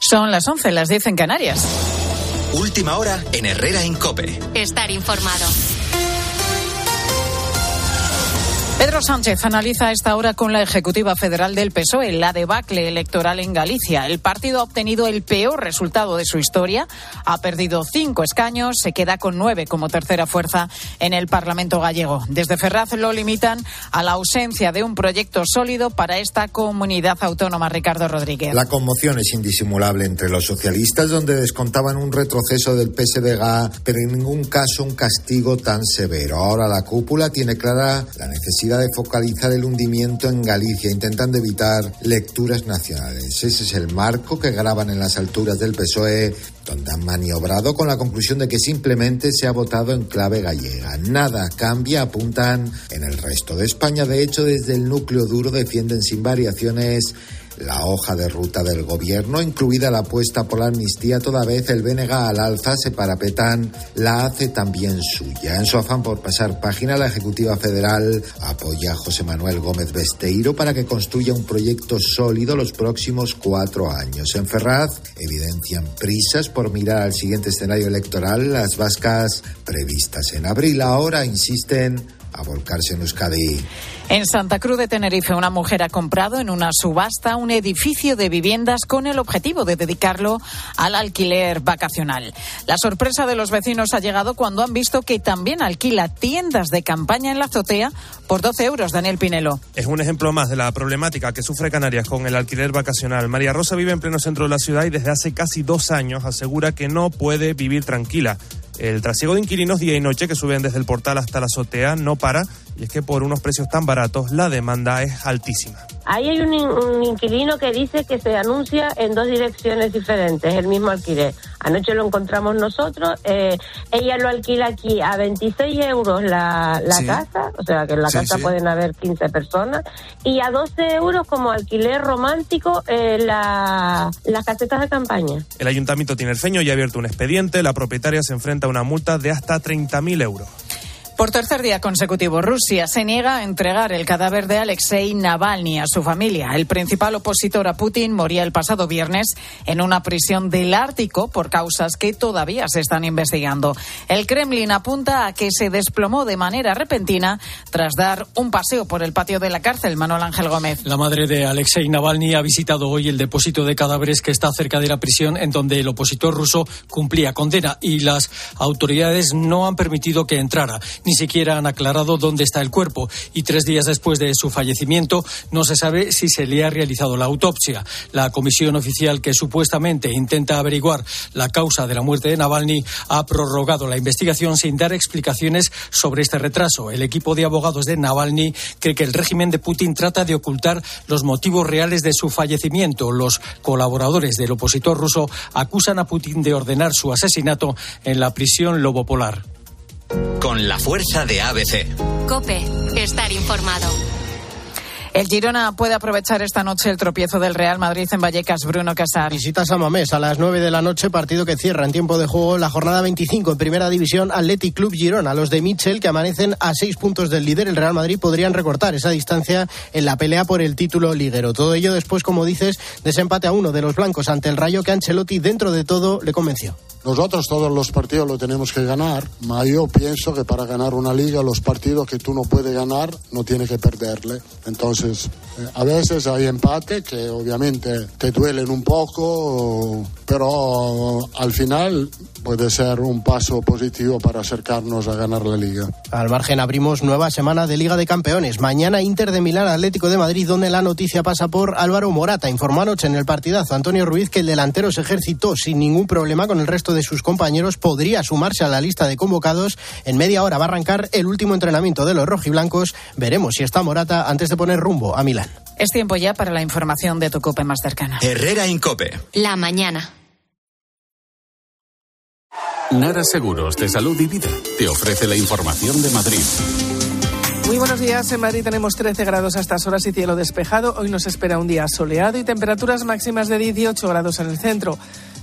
Son las 11, las 10 en Canarias. Última hora en Herrera Incope. Estar informado. Pedro Sánchez analiza esta hora con la Ejecutiva Federal del PSOE la debacle electoral en Galicia. El partido ha obtenido el peor resultado de su historia. Ha perdido cinco escaños, se queda con nueve como tercera fuerza en el Parlamento gallego. Desde Ferraz lo limitan a la ausencia de un proyecto sólido para esta comunidad autónoma. Ricardo Rodríguez. La conmoción es indisimulable entre los socialistas, donde descontaban un retroceso del PSDG, pero en ningún caso un castigo tan severo. Ahora la cúpula tiene clara la necesidad de focalizar el hundimiento en Galicia, intentando evitar lecturas nacionales. Ese es el marco que graban en las alturas del PSOE, donde han maniobrado con la conclusión de que simplemente se ha votado en clave gallega. Nada cambia, apuntan en el resto de España. De hecho, desde el núcleo duro defienden sin variaciones la hoja de ruta del gobierno, incluida la apuesta por la amnistía, toda vez el BNG al alza se parapetan, la hace también suya. En su afán por pasar página, la Ejecutiva Federal apoya a José Manuel Gómez Besteiro para que construya un proyecto sólido los próximos cuatro años. En Ferraz evidencian prisas por mirar al siguiente escenario electoral, las vascas previstas en abril. Ahora insisten a volcarse en Euskadi. En Santa Cruz de Tenerife, una mujer ha comprado en una subasta un edificio de viviendas con el objetivo de dedicarlo al alquiler vacacional. La sorpresa de los vecinos ha llegado cuando han visto que también alquila tiendas de campaña en la azotea por 12 euros. Daniel Pinelo. Es un ejemplo más de la problemática que sufre Canarias con el alquiler vacacional. María Rosa vive en pleno centro de la ciudad y desde hace casi dos años asegura que no puede vivir tranquila. El trasiego de inquilinos día y noche que suben desde el portal hasta la azotea no para y es que por unos precios tan baratos la demanda es altísima. Ahí hay un, un, inquilino que dice que se anuncia en dos direcciones diferentes, el mismo alquiler. Anoche lo encontramos nosotros, eh, ella lo alquila aquí a 26 euros la, la sí. casa, o sea que en la sí, casa sí. pueden haber 15 personas, y a 12 euros como alquiler romántico eh, la, las casetas de campaña. El ayuntamiento tiene el feño y ha abierto un expediente, la propietaria se enfrenta a una multa de hasta 30.000 euros. Por tercer día consecutivo, Rusia se niega a entregar el cadáver de Alexei Navalny a su familia. El principal opositor a Putin moría el pasado viernes en una prisión del Ártico por causas que todavía se están investigando. El Kremlin apunta a que se desplomó de manera repentina tras dar un paseo por el patio de la cárcel. Manuel Ángel Gómez. La madre de Alexei Navalny ha visitado hoy el depósito de cadáveres que está cerca de la prisión en donde el opositor ruso cumplía condena y las autoridades no han permitido que entrara ni siquiera han aclarado dónde está el cuerpo y tres días después de su fallecimiento no se sabe si se le ha realizado la autopsia. La comisión oficial que supuestamente intenta averiguar la causa de la muerte de Navalny ha prorrogado la investigación sin dar explicaciones sobre este retraso. El equipo de abogados de Navalny cree que el régimen de Putin trata de ocultar los motivos reales de su fallecimiento. Los colaboradores del opositor ruso acusan a Putin de ordenar su asesinato en la prisión Lobo Polar con la fuerza de ABC. Cope, estar informado. El Girona puede aprovechar esta noche el tropiezo del Real Madrid en Vallecas. Bruno Casar. Visita San Mamés a las 9 de la noche, partido que cierra en tiempo de juego la jornada 25 en Primera División Athletic Club Girona. Los de Mitchell, que amanecen a seis puntos del líder, el Real Madrid, podrían recortar esa distancia en la pelea por el título liguero. Todo ello después, como dices, desempate a uno de los blancos ante el Rayo que Ancelotti, dentro de todo, le convenció. Nosotros todos los partidos lo tenemos que ganar, pero yo pienso que para ganar una liga los partidos que tú no puedes ganar no tienes que perderle. Entonces, eh, a veces hay empate que obviamente te duelen un poco, pero al final puede ser un paso positivo para acercarnos a ganar la liga. Al margen abrimos nueva semana de Liga de Campeones. Mañana Inter de Milán Atlético de Madrid, donde la noticia pasa por Álvaro Morata. Informó anoche en el partidazo Antonio Ruiz que el delantero se ejercitó sin ningún problema con el resto de sus compañeros. Podría sumarse a la lista de convocados. En media hora va a arrancar el último entrenamiento de los rojiblancos. Veremos si está Morata antes de poner rumbo a Milán. Es tiempo ya para la información de tu COPE más cercana. Herrera Incope. La mañana. Nara Seguros de Salud y Vida te ofrece la información de Madrid. Muy buenos días. En Madrid tenemos 13 grados a estas horas y cielo despejado. Hoy nos espera un día soleado y temperaturas máximas de 18 grados en el centro.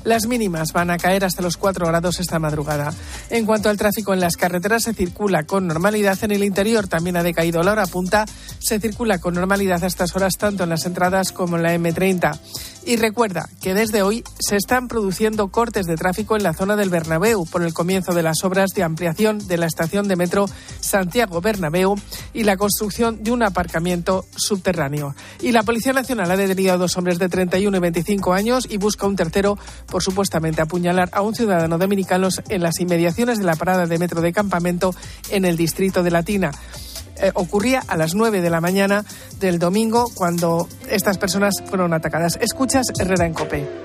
Las mínimas van a caer hasta los 4 grados esta madrugada. En cuanto al tráfico en las carreteras, se circula con normalidad. En el interior también ha decaído la hora punta. Se circula con normalidad a estas horas tanto en las entradas como en la M30. Y recuerda que desde hoy se están produciendo cortes de tráfico en la zona del Bernabéu por el comienzo de las obras de ampliación de la estación de metro Santiago Bernabéu y la construcción de un aparcamiento subterráneo. Y la Policía Nacional ha detenido a dos hombres de 31 y 25 años y busca un tercero por supuestamente apuñalar a un ciudadano dominicano en las inmediaciones de la parada de metro de campamento en el distrito de Latina. Eh, ocurría a las 9 de la mañana del domingo cuando estas personas fueron atacadas. Escuchas Herrera en Cope.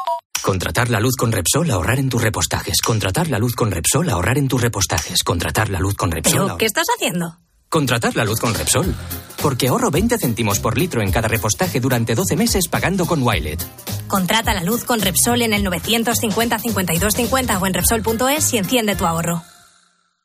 Contratar la luz con Repsol, ahorrar en tus repostajes. Contratar la luz con Repsol, ahorrar en tus repostajes. Contratar la luz con Repsol. ¿Pero qué estás haciendo? Contratar la luz con Repsol. Porque ahorro 20 céntimos por litro en cada repostaje durante 12 meses pagando con Wilet. Contrata la luz con Repsol en el 950 5250 o en Repsol.es y enciende tu ahorro.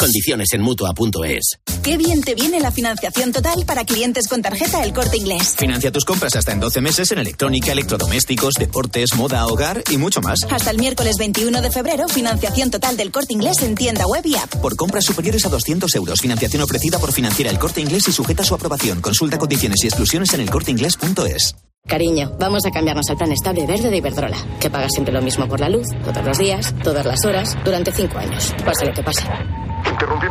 Condiciones en mutua.es. Qué bien te viene la financiación total para clientes con tarjeta El Corte Inglés. Financia tus compras hasta en 12 meses en electrónica, electrodomésticos, deportes, moda, hogar y mucho más. Hasta el miércoles 21 1 de febrero, financiación total del corte inglés en tienda web y app. Por compras superiores a 200 euros, financiación ofrecida por financiera el corte inglés y sujeta a su aprobación. Consulta condiciones y exclusiones en elcorteinglés.es. Cariño, vamos a cambiarnos al plan estable verde de Iberdrola, que paga siempre lo mismo por la luz, todos los días, todas las horas, durante cinco años, pase lo que pase.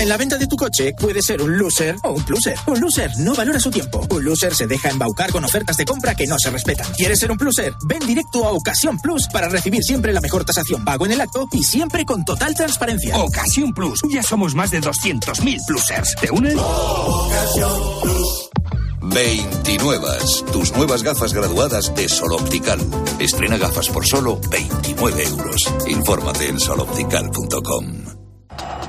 En la venta de tu coche puede ser un loser o un pluser. Un loser no valora su tiempo. Un loser se deja embaucar con ofertas de compra que no se respetan. ¿Quieres ser un pluser? Ven directo a Ocasión Plus para recibir siempre la mejor tasación pago en el acto y siempre con total transparencia. Ocasión Plus. Ya somos más de 200.000 plusers. ¿Te unes? Ocasión Plus. 29. Tus nuevas gafas graduadas de Sol Optical. Estrena gafas por solo 29 euros. Infórmate en soloptical.com.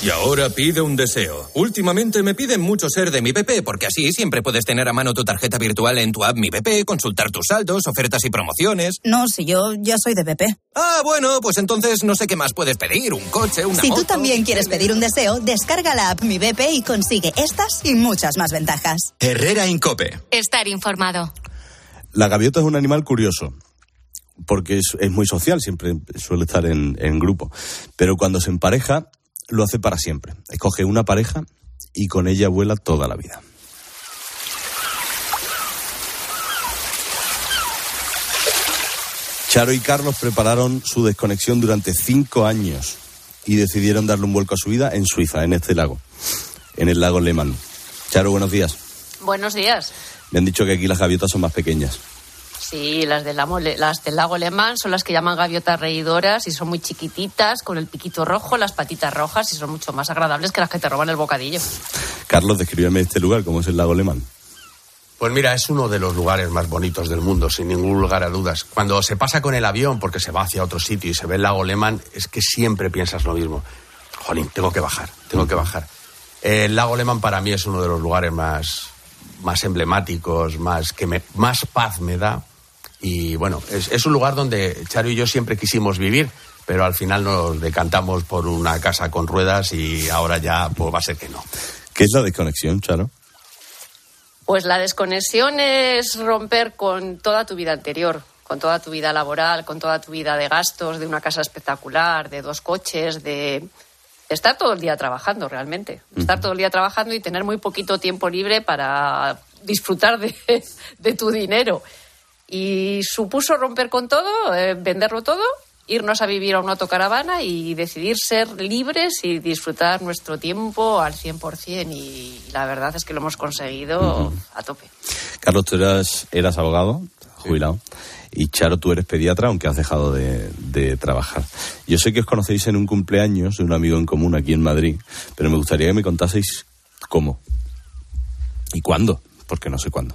Y ahora pide un deseo. Últimamente me piden mucho ser de mi BP, porque así siempre puedes tener a mano tu tarjeta virtual en tu app Mi BP, consultar tus saldos, ofertas y promociones. No, si yo ya soy de BP. Ah, bueno, pues entonces no sé qué más puedes pedir, un coche, una Si moto. tú también quieres pedir un deseo, descarga la app Mi BP y consigue estas y muchas más ventajas. Herrera Incope. Estar informado. La gaviota es un animal curioso porque es, es muy social, siempre suele estar en, en grupo. Pero cuando se empareja, lo hace para siempre. Escoge una pareja y con ella vuela toda la vida. Charo y Carlos prepararon su desconexión durante cinco años y decidieron darle un vuelco a su vida en Suiza, en este lago, en el lago Lehmann. Charo, buenos días. Buenos días. Me han dicho que aquí las gaviotas son más pequeñas. Sí, las del, lago, las del lago Alemán son las que llaman gaviotas reidoras y son muy chiquititas, con el piquito rojo, las patitas rojas y son mucho más agradables que las que te roban el bocadillo. Carlos, descríbeme este lugar, ¿cómo es el lago Lehmann? Pues mira, es uno de los lugares más bonitos del mundo, sin ningún lugar a dudas. Cuando se pasa con el avión, porque se va hacia otro sitio y se ve el lago Lehmann, es que siempre piensas lo mismo. Jolín, tengo que bajar, tengo que bajar. El lago Lehmann para mí es uno de los lugares más, más emblemáticos, más que me, más paz me da. Y bueno, es, es un lugar donde Charo y yo siempre quisimos vivir, pero al final nos decantamos por una casa con ruedas y ahora ya pues, va a ser que no. ¿Qué es la desconexión, Charo? Pues la desconexión es romper con toda tu vida anterior, con toda tu vida laboral, con toda tu vida de gastos, de una casa espectacular, de dos coches, de estar todo el día trabajando realmente. Estar todo el día trabajando y tener muy poquito tiempo libre para disfrutar de, de tu dinero. Y supuso romper con todo, eh, venderlo todo, irnos a vivir a una autocaravana y decidir ser libres y disfrutar nuestro tiempo al 100%. Y la verdad es que lo hemos conseguido a tope. Carlos, tú eras, eras abogado, jubilado. Y Charo, tú eres pediatra, aunque has dejado de, de trabajar. Yo sé que os conocéis en un cumpleaños de un amigo en común aquí en Madrid, pero me gustaría que me contaseis cómo y cuándo, porque no sé cuándo.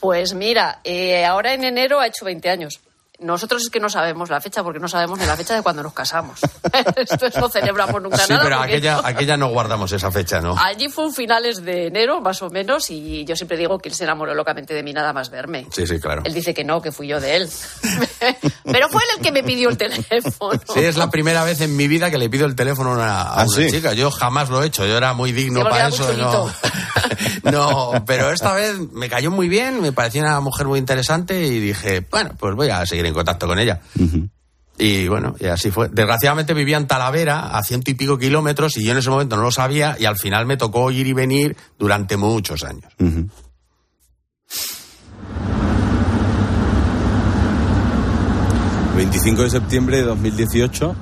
Pues mira, eh, ahora en enero ha hecho 20 años. Nosotros es que no sabemos la fecha, porque no sabemos ni la fecha de cuando nos casamos. Esto no celebramos nunca Sí, nada. pero aquella, no- aquella no guardamos esa fecha, ¿no? Allí fue un finales de enero, más o menos, y yo siempre digo que él se enamoró locamente de mí nada más verme. Sí, sí, claro. Él dice que no, que fui yo de él. Pero fue él el que me pidió el teléfono. Sí, es la primera vez en mi vida que le pido el teléfono a una, a ¿Ah, una sí? chica. Yo jamás lo he hecho, yo era muy digno Sí, para eso. No, pero esta vez me cayó muy bien, me parecía una mujer muy interesante y dije, bueno, pues voy a seguir en contacto con ella. Y bueno, y así fue. Desgraciadamente vivía en Talavera, a ciento y pico kilómetros, y yo en ese momento no lo sabía, y al final me tocó ir y venir durante muchos años. 25 de septiembre de 2018.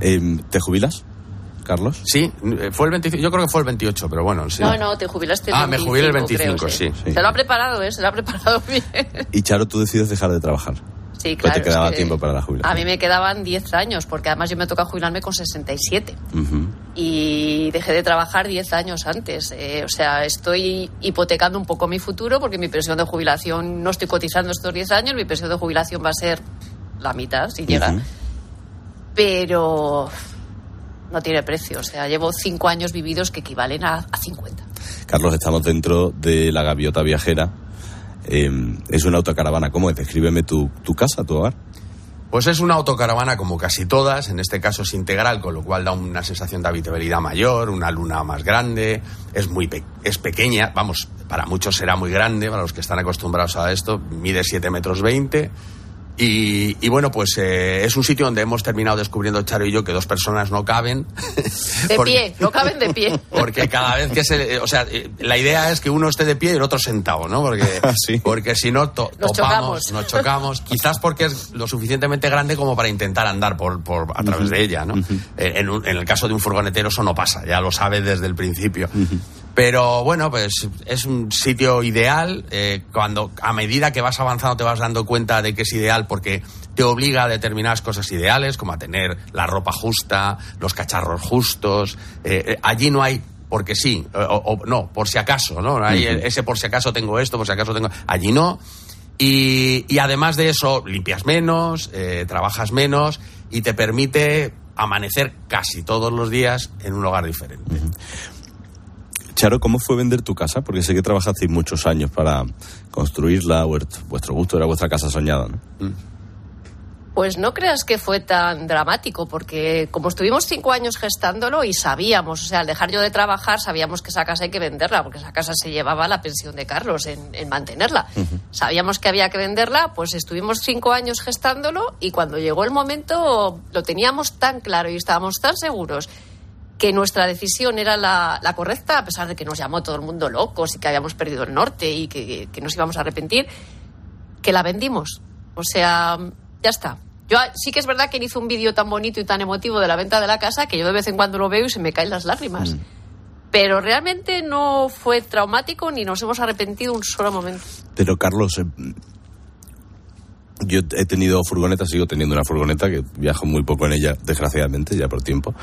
Em, ¿Te jubilas, Carlos? Sí, eh, fue el 25, yo creo que fue el 28, pero bueno, sí. No, no, te jubilaste el Ah, me jubilé el 25, 25, creo, sí. Se lo ha preparado, ¿eh? Se lo ha preparado bien. Y Charo, tú decides dejar de trabajar. Sí, Pues te es quedaba que tiempo para la jubilación. A mí me quedaban 10 años, porque además yo me toca jubilarme con 67. Ujú. y dejé de trabajar 10 años antes. Eh, o sea, estoy hipotecando un poco mi futuro porque mi pensión de jubilación no estoy cotizando estos 10 años, mi pensión de jubilación va a ser la mitad si llega. Pero no tiene precio. O sea, llevo 5 años vividos que equivalen a, a 50. Carlos, estamos dentro de la gaviota viajera. Em, es una autocaravana. ¿Cómo es? Descríbeme tu, casa, tu hogar. Pues es una autocaravana como casi todas, en este caso es integral, con lo cual da una sensación de habitabilidad mayor, una luna más grande, es muy es pequeña, vamos, para muchos será muy grande, para los que están acostumbrados a esto, mide 7 metros 20. Y, y bueno, pues eh, es un sitio donde hemos terminado descubriendo Charo y yo que dos personas no caben. De Porque- pie, no caben de pie. Porque cada vez que se. O sea, eh, la idea es que uno esté de pie y el otro sentado, ¿no? Porque, porque si no, to- Nos topamos, chocamos. nos chocamos. Quizás porque es lo suficientemente grande como para intentar andar por, por a través de ella, ¿no? Eh, en, un- en el caso de un furgonetero eso no pasa, ya lo sabe desde el principio. Pero bueno, pues es un sitio ideal. eh, cuando a medida que vas avanzando te vas dando cuenta de que es ideal porque te obliga a determinadas cosas ideales, como a tener la ropa justa, los cacharros justos. Eh, eh, allí no hay porque sí, o, o- no, por si acaso, ¿no? Hay ese por si acaso tengo esto, por si acaso tengo. Allí no. Y, y además de eso, limpias menos, eh, trabajas menos y te permite amanecer casi todos los días en un lugar diferente. Charo, ¿cómo fue vender tu casa? Porque sé que trabajasteis muchos años para construirla, vuestro gusto era vuestra casa soñada, ¿no? Pues no creas que fue tan dramático, porque como estuvimos cinco años gestándolo y sabíamos, o sea, al dejar yo de trabajar, sabíamos que esa casa hay que venderla, porque esa casa se llevaba la pensión de Carlos en, en mantenerla. Sabíamos que había que venderla, pues estuvimos cinco años gestándolo y cuando llegó el momento lo teníamos tan claro y estábamos tan seguros que nuestra decisión era la, la correcta, a pesar de que nos llamó todo el mundo locos y que habíamos perdido el norte y que, que nos íbamos a arrepentir, que la vendimos. O sea, ya está. Yo ah, sí que es verdad que él hizo un vídeo tan bonito y tan emotivo de la venta de la casa que yo de vez en cuando lo veo y se me caen las lágrimas. Pero realmente no fue traumático ni nos hemos arrepentido un solo momento. Pero Carlos, eh, yo he tenido furgoneta, sigo teniendo una furgoneta que viajo muy poco en ella, desgraciadamente, ya por tiempo.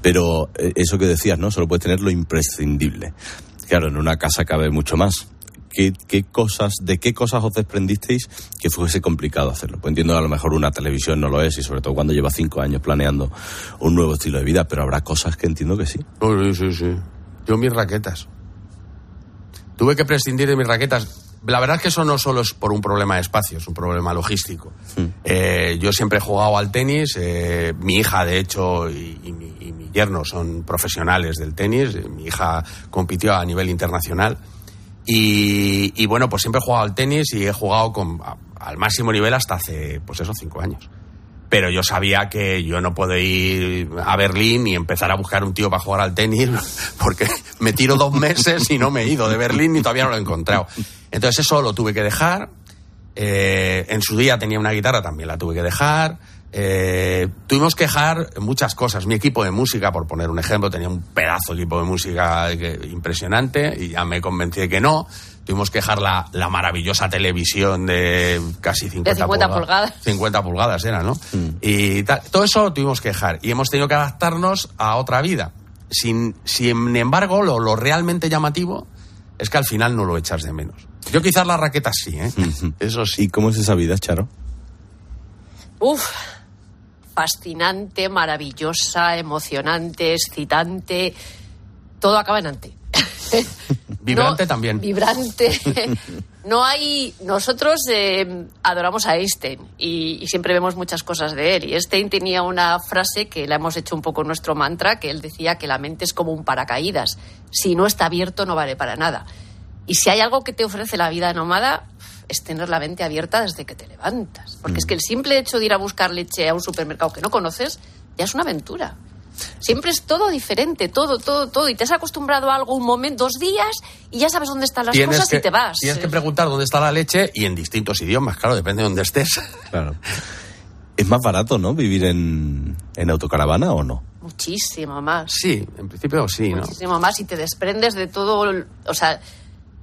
Pero eh, eso que decías, ¿no? Solo puedes tener lo imprescindible. Claro, en una casa cabe mucho más. ¿Qué, qué cosas, ¿De qué cosas os desprendisteis que fuese complicado hacerlo? Pues entiendo a lo mejor una televisión no lo es y sobre todo cuando lleva cinco años planeando un nuevo estilo de vida, pero habrá cosas que entiendo que sí. Sí, sí, sí. Yo mis raquetas. Tuve que prescindir de mis raquetas. La verdad es que eso no solo es por un problema de espacio, es un problema logístico. Eh, yo siempre he jugado al tenis. eh, mi hija, de hecho, y, y mi, y mi yerno son profesionales del tenis. Eh, Mi hija compitió a nivel internacional. Y, y bueno, pues siempre he jugado al tenis y he jugado con, a- al máximo nivel hasta hace, pues eso, cinco años. Pero yo sabía que yo no puedo ir a Berlín y empezar a buscar un tío para jugar al tenis, porque me tiro dos meses y no me he ido de Berlín y todavía no lo he encontrado. Entonces eso lo tuve que dejar. Eh, en su día tenía una guitarra, también la tuve que dejar. Eh, tuvimos que dejar muchas cosas. Mi equipo de música, por poner un ejemplo, tenía un pedazo de equipo de música que- impresionante y ya me convencí de que no. Tuvimos que dejar la, la maravillosa televisión de casi 50, De 50 pulga- pulgadas. 50 pulgadas era, ¿no? Y tal. todo eso lo tuvimos que dejar y hemos tenido que adaptarnos a otra vida. Sin, sin embargo, lo, lo realmente llamativo es que al final no lo echas de menos. Yo quizás las raquetas sí, ¿eh? Eso sí. ¿Y cómo es esa vida, Charo? Uf, fascinante, maravillosa, emocionante, excitante. Todo acaba en ante. Vibrante No, también. Vibrante. No hay. Nosotros eh, adoramos a Einstein y, y siempre vemos muchas cosas de él. Y Einstein tenía una frase que la hemos hecho un poco nuestro mantra, que él decía que la mente es como un paracaídas. Si no está abierto, no vale para nada. Y si hay algo que te ofrece la vida nómada, es tener la mente abierta desde que te levantas. Porque es que el simple hecho de ir a buscar leche a un supermercado que no conoces ya es una aventura. Siempre es todo diferente, todo, todo, todo. Y te has acostumbrado a algo un momento, dos días, y ya sabes dónde están las cosas y te vas. Tienes que preguntar dónde está la leche y en distintos idiomas, claro, depende de dónde estés. Claro. Es más barato, ¿no? Vivir en, en autocaravana o no. Muchísimo más. Sí, en principio sí, ¿no? Muchísimo más. Y te desprendes de todo. el- O sea,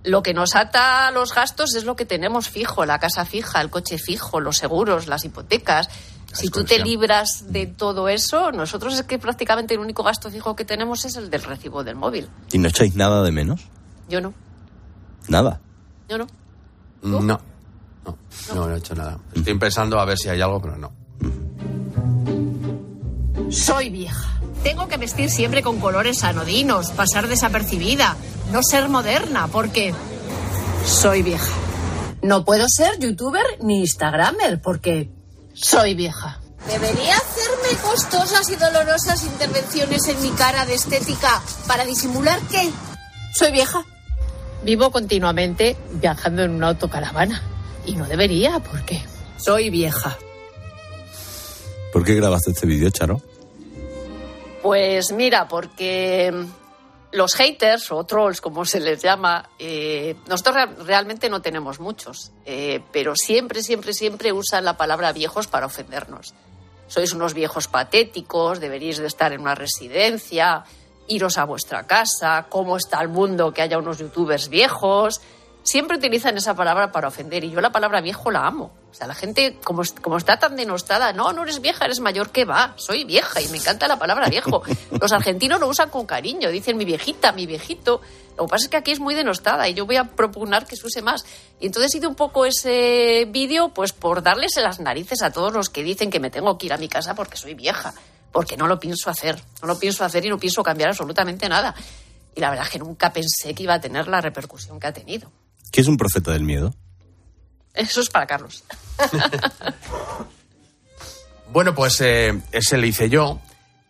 lo que nos ata a los gastos es lo que tenemos fijo: la casa fija, el coche fijo, los seguros, las hipotecas. Si tú te libras de todo eso, nosotros es que prácticamente el único gasto fijo que tenemos es el del recibo del móvil. ¿Y no echáis nada de menos? Yo no, Nada. yo no. No. No, no, no he hecho nada. Estoy pensando a ver si hay algo, pero no. Soy vieja. Tengo que vestir siempre con colores anodinos, pasar desapercibida, no ser moderna, porque soy vieja. No puedo ser youtuber ni instagramer, porque soy vieja. ¿Debería hacerme costosas y dolorosas intervenciones en mi cara de estética para disimular que soy vieja? Vivo continuamente viajando en una autocaravana. Y no debería, porque soy vieja. ¿Por qué grabaste este vídeo, Charo? Pues mira, porque los haters o trolls, como se les llama, eh, nosotros re- realmente no tenemos muchos, eh, pero siempre, siempre, siempre usan la palabra viejos para ofendernos. Sois unos viejos patéticos, deberíais de estar en una residencia, iros a vuestra casa, cómo está el mundo que haya unos youtubers viejos. Siempre utilizan esa palabra para ofender y yo la palabra viejo la amo. O sea, la gente, como, como está tan denostada, no, no eres vieja, eres mayor, que va? Soy vieja y me encanta la palabra viejo. Los argentinos lo usan con cariño, dicen mi viejita, mi viejito. Lo que pasa es que aquí es muy denostada y yo voy a propugnar que se use más. Y entonces hice un poco ese vídeo pues por darles en las narices a todos los que dicen que me tengo que ir a mi casa porque soy vieja. Porque no lo pienso hacer. No lo pienso hacer y no pienso cambiar absolutamente nada. Y la verdad es que nunca pensé que iba a tener la repercusión que ha tenido. ¿Qué es un profeta del miedo? Eso es para Carlos. Bueno, pues eh, ese le hice yo.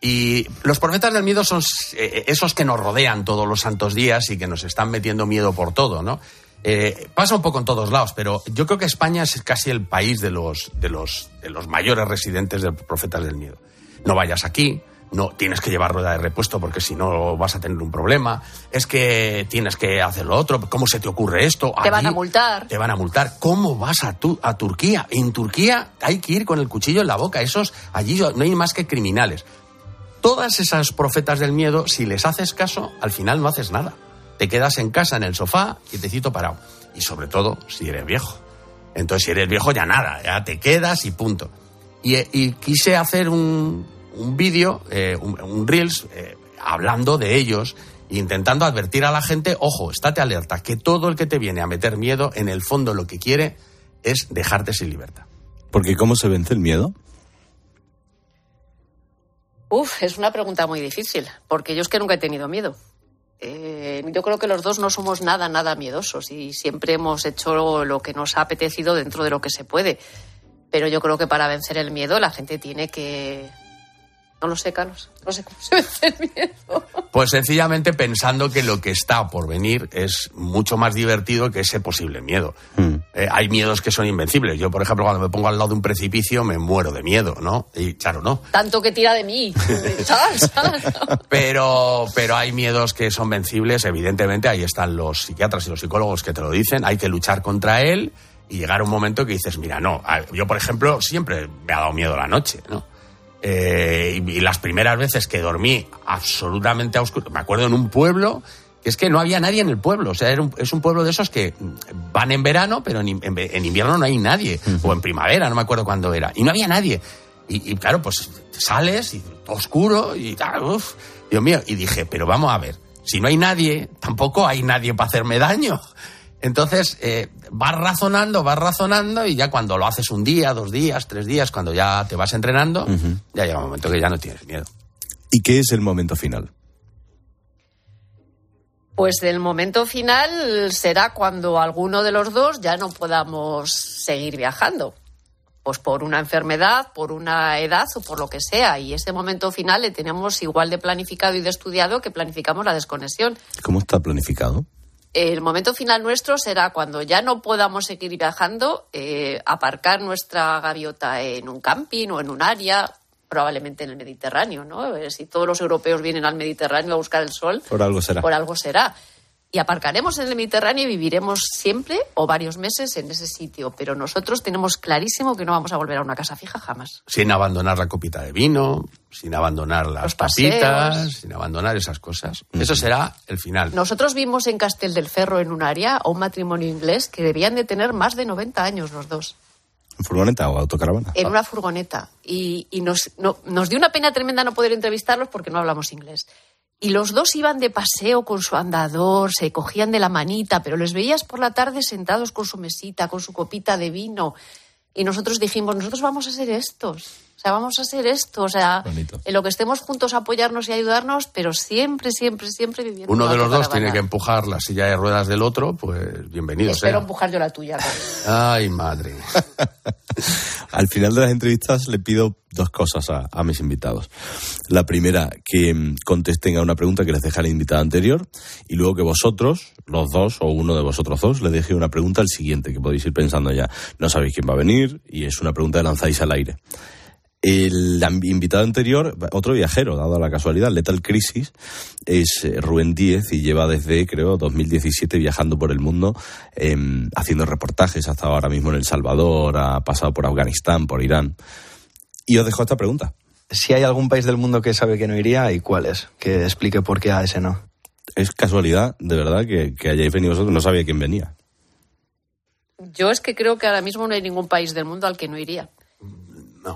Y los profetas del miedo son eh, esos que nos rodean todos los santos días y que nos están metiendo miedo por todo, ¿no? Eh, pasa un poco en todos lados, pero yo creo que España es casi el país de los, de los, de los mayores residentes de profetas del miedo. No vayas aquí, no tienes que llevar rueda de repuesto porque si no vas a tener un problema. Es que tienes que hacer lo otro. ¿Cómo se te ocurre esto? Te van a multar. Te van a multar. ¿Cómo vas a, tu- a Turquía? En Turquía hay que ir con el cuchillo en la boca. Esos allí no hay más que criminales. Todas esas profetas del miedo, si les haces caso, al final no haces nada. Te quedas en casa, en el sofá, quietecito parado. Y sobre todo, si eres viejo. Entonces, si eres viejo, ya nada, ya te quedas y punto. Y, y quise hacer un, un vídeo, eh, un, un Reels, eh, hablando de ellos, intentando advertir a la gente, ojo, estate alerta, que todo el que te viene a meter miedo, en el fondo lo que quiere es dejarte sin libertad. Porque ¿cómo se vence el miedo? Uf, es una pregunta muy difícil, porque yo es que nunca he tenido miedo. Eh, yo creo que los dos no somos nada, nada miedosos y siempre hemos hecho lo que nos ha apetecido dentro de lo que se puede. Pero yo creo que para vencer el miedo la gente tiene que... No lo sé, Carlos. No sé cómo se vence el miedo. Pues sencillamente pensando que lo que está por venir es mucho más divertido que ese posible miedo. Eh, hay miedos que son invencibles. Yo, por ejemplo, cuando me pongo al lado de un precipicio me muero de miedo, ¿no? Y claro, no. Tanto que tira de mí. ¿sabes? Pero, pero hay miedos que son vencibles, evidentemente. Ahí están los psiquiatras y los psicólogos que te lo dicen. Hay que luchar contra él y llegar a un momento que dices, mira, no. Yo, por ejemplo, siempre me ha dado miedo la noche, ¿no? Eh, y, y las primeras veces que dormí absolutamente a oscuro, me acuerdo en un pueblo que es que no había nadie en el pueblo. O sea, era un- es un pueblo de esos que van en verano, pero en, en en invierno no hay nadie. O en primavera, no me acuerdo cuándo era. Y no había nadie. Y, y claro, pues sales y oscuro y tal, uf, Dios mío. Y dije, pero vamos a ver, si no hay nadie, tampoco hay nadie para hacerme daño. Entonces, eh, vas razonando, vas razonando y ya cuando lo haces un día, dos días, tres días, cuando ya te vas entrenando, ya llega un momento que ya no tienes miedo. ¿Y qué es el momento final? Pues el momento final será cuando alguno de los dos ya no podamos seguir viajando. Pues por una enfermedad, por una edad o por lo que sea. Y ese momento final le tenemos igual de planificado y de estudiado que planificamos la desconexión. ¿Cómo está planificado? El momento final nuestro será cuando ya no podamos seguir viajando, eh, aparcar nuestra gaviota en un camping o en un área, probablemente en el Mediterráneo, ¿no? Eh, Si todos los europeos vienen al Mediterráneo a buscar el sol, Por algo será. por algo será. Y aparcaremos en el Mediterráneo y viviremos siempre o varios meses en ese sitio. Pero nosotros tenemos clarísimo que no vamos a volver a una casa fija jamás. Sin abandonar la copita de vino, sin abandonar las papitas, paseos. sin abandonar esas cosas. Eso será el final. Nosotros vimos en Castel del Ferro, en un área, a un matrimonio inglés que debían de tener más de 90 años los dos. ¿En furgoneta o autocaravana? en una furgoneta y, y nos, no- nos dio una pena tremenda no poder entrevistarlos porque no hablamos inglés. Y los dos iban de paseo con su andador, se cogían de la manita, pero les veías por la tarde sentados con su mesita, con su copita de vino. Y nosotros dijimos, nosotros vamos a ser estos. O sea, vamos a ser esto. O sea, Bonito. en lo que estemos juntos, apoyarnos y ayudarnos, pero siempre, siempre, siempre viviendo. Uno de los dos tiene que empujar la silla de ruedas del otro, pues bienvenido Espero sea. empujar yo la tuya. Ay, madre. Al final de las entrevistas le pido dos cosas a, mis invitados. La primera, que mm, contesten a una pregunta que les dejé al invitado anterior y luego que vosotros, los dos o uno de vosotros dos, le deje una pregunta al siguiente, que podéis ir pensando ya. No sabéis quién va a venir y es una pregunta que lanzáis al aire. El invitado anterior, otro viajero, dado la casualidad, Lethal Crisis, es eh, Rubén Díez y lleva desde, creo, 2017 viajando por el mundo, em, haciendo reportajes. Ha estado ahora mismo en El Salvador, ha pasado por Afganistán, por Irán. Y os dejo esta pregunta. Si hay algún país del mundo que sabe que no iría, ¿y cuál es? Que explique por qué a ese no. Es casualidad, de verdad, que, que hayáis venido vosotros. No sabía quién venía. Yo es que creo que ahora mismo no hay ningún país del mundo al que no iría.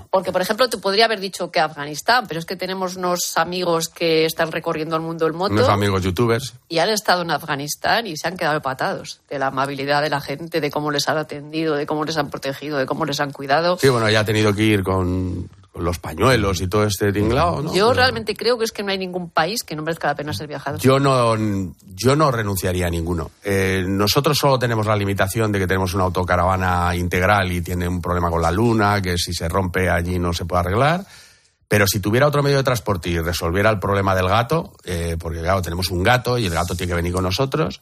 Porque, por ejemplo, te podría haber dicho que Afganistán, pero es que tenemos unos amigos que están recorriendo el mundo en moto Unos amigos youtubers. y han estado en Afganistán y se han quedado patados de la amabilidad de la gente, de cómo les han atendido, de cómo les han protegido, de cómo les han cuidado. Sí, bueno, ya ha tenido que ir con los pañuelos y todo este tinglao, ¿no? Yo realmente creo que es que no hay ningún país que no merezca la pena ser viajado. Yo no, yo no renunciaría a ninguno. Eh, nosotros solo tenemos la limitación de que tenemos una autocaravana integral y tiene un problema con la luna, que si se rompe allí no se puede arreglar. Pero si tuviera otro medio de transporte y resolviera el problema del gato, eh, porque claro, tenemos un gato y el gato tiene que venir con nosotros,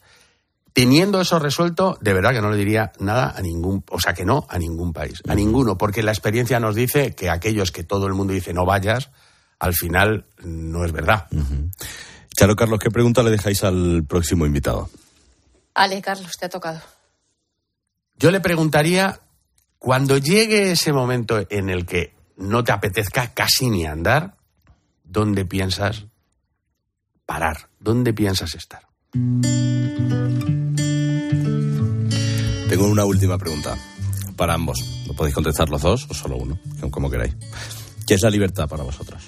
teniendo eso resuelto, de verdad que no le diría nada a ningún, o sea que no a ningún país, a ninguno, porque la experiencia nos dice que aquellos que todo el mundo dice no vayas, al final no es verdad. Charo Carlos, ¿qué pregunta le dejáis al próximo invitado? Ale, Carlos, te ha tocado. Yo le preguntaría, cuando llegue ese momento en el que no te apetezca casi ni andar, ¿dónde piensas parar? ¿Dónde piensas estar? Tengo una última pregunta para ambos. ¿Lo podéis contestar los dos o solo uno? Como queráis. ¿Qué es la libertad para vosotros?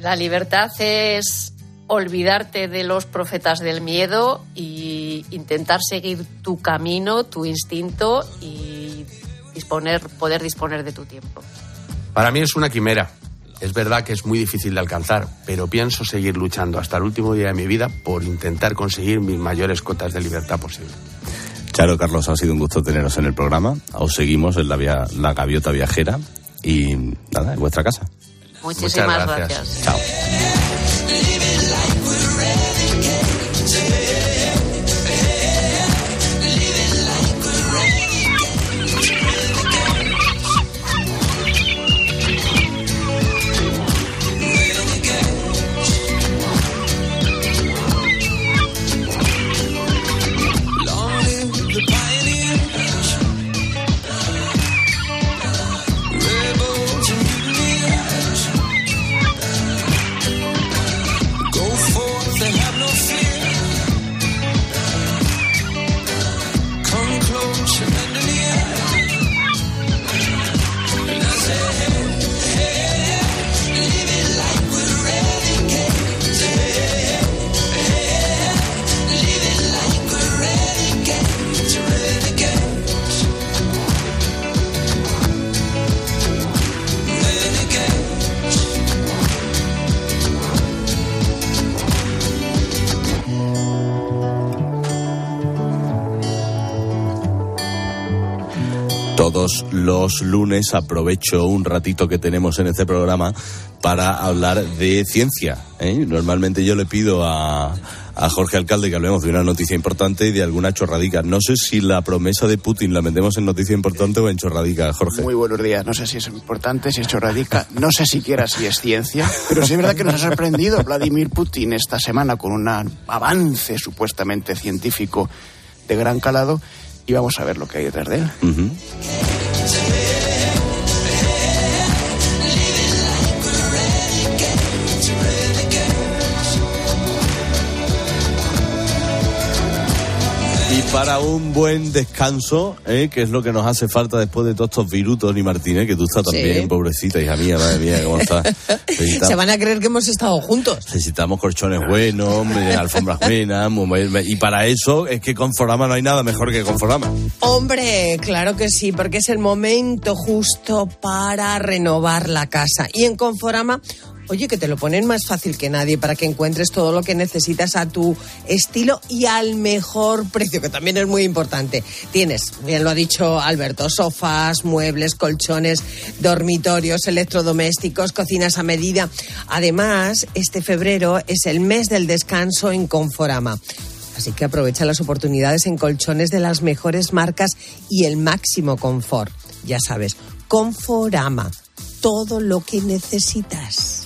La libertad es olvidarte de los profetas del miedo y intentar seguir tu camino, tu instinto y disponer, poder disponer de tu tiempo. Para mí es una quimera. Es verdad que es muy difícil de alcanzar, pero pienso seguir luchando hasta el último día de mi vida por intentar conseguir mis mayores cotas de libertad posible. Charo, Carlos, ha sido un gusto teneros en el programa. Os seguimos en la, via- la gaviota viajera y nada, en vuestra casa. Muchísimas Muchas gracias. gracias. Chao. Todos los lunes aprovecho un ratito que tenemos en este programa para hablar de ciencia. ¿eh? Normalmente yo le pido a, a Jorge Alcalde que hablemos de una noticia importante y de alguna chorradica. No sé si la promesa de Putin la metemos en noticia importante o en chorradica, Jorge. Muy buenos días. No sé si es importante, si es chorradica, no sé siquiera si es ciencia, pero sí es verdad que nos ha sorprendido Vladimir Putin esta semana con un avance supuestamente científico de gran calado y vamos a ver lo que hay detrás de él. Para un buen descanso, ¿eh? que es lo que nos hace falta después de todos estos virutos, ni Martínez, que tú estás también, Sí. pobrecita, hija mía, madre mía, ¿cómo estás? Se van a creer que hemos estado juntos. necesitamos colchones buenos, alfombras buenas, y para eso es que Conforama no hay nada mejor que Conforama. Hombre, claro que sí, porque es el momento justo para renovar la casa. Y en Conforama, oye, que te lo ponen más fácil que nadie para que encuentres todo lo que necesitas a tu estilo y al mejor precio, que también es muy importante. Tienes, bien lo ha dicho Alberto, sofás, muebles, colchones, dormitorios, electrodomésticos, cocinas a medida. Además, este febrero es el mes del descanso en Conforama. Así que aprovecha las oportunidades en colchones de las mejores marcas y el máximo confort. Ya sabes, Conforama, todo lo que necesitas.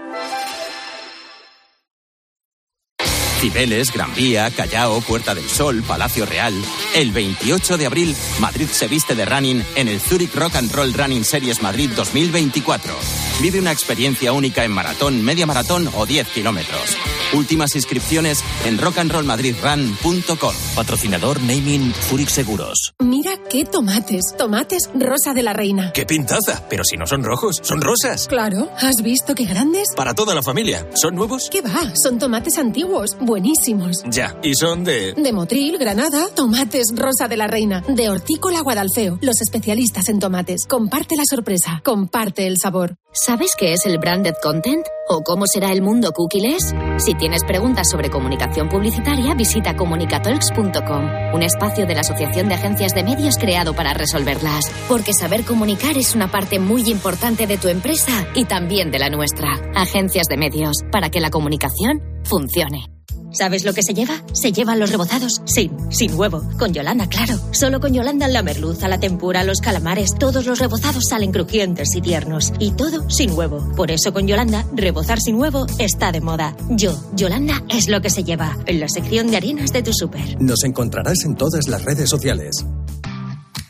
Cibeles, Gran Vía, Callao, Puerta del Sol, Palacio Real. El 28 de abril, Madrid se viste de running en el Zurich Rock and Roll Running Series Madrid 2024. Vive una experiencia única en maratón, media maratón o 10 kilómetros. Últimas inscripciones en rockandrollmadridrun.com. Patrocinador Naming Zurich Seguros. Mira qué tomates. Tomates rosa de la reina. ¡Qué pintaza! Pero si no son rojos, son rosas. Claro, ¿has visto qué grandes? Para toda la familia. ¿Son nuevos? ¿Qué va? Son tomates antiguos, buenísimos. Ya. Y son de... De Motril, Granada, tomates rosa de la reina. De Hortícola Guadalfeo, los especialistas en tomates. Comparte la sorpresa, comparte el sabor. ¿Sabes qué es el branded content? ¿O cómo será el mundo cookieless? Si tienes preguntas sobre comunicación publicitaria, visita comunicatalks.com, un espacio de la Asociación de Agencias de Medios creado para resolverlas. Porque saber comunicar es una parte muy importante de tu empresa y también de la nuestra. Agencias de Medios, para que la comunicación funcione. ¿Sabes lo que se lleva? Se llevan los rebozados sin, sin huevo. Con Yolanda, claro. Solo con Yolanda la merluza, la tempura, los calamares, todos los rebozados salen crujientes y tiernos. Y todo sin huevo. Por eso con Yolanda, rebozar sin huevo está de moda. Yo, Yolanda, es lo que se lleva. En la sección de harinas de tu súper. Nos encontrarás en todas las redes sociales.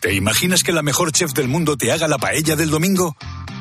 ¿Te imaginas que la mejor chef del mundo te haga la paella del domingo?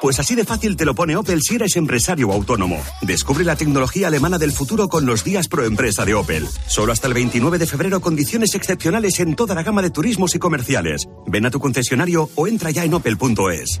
Pues así de fácil te lo pone Opel si eres empresario autónomo. Descubre la tecnología alemana del futuro con los días pro empresa de Opel. Solo hasta el 29 de febrero condiciones excepcionales en toda la gama de turismos y comerciales. Ven a tu concesionario o entra ya en opel.es.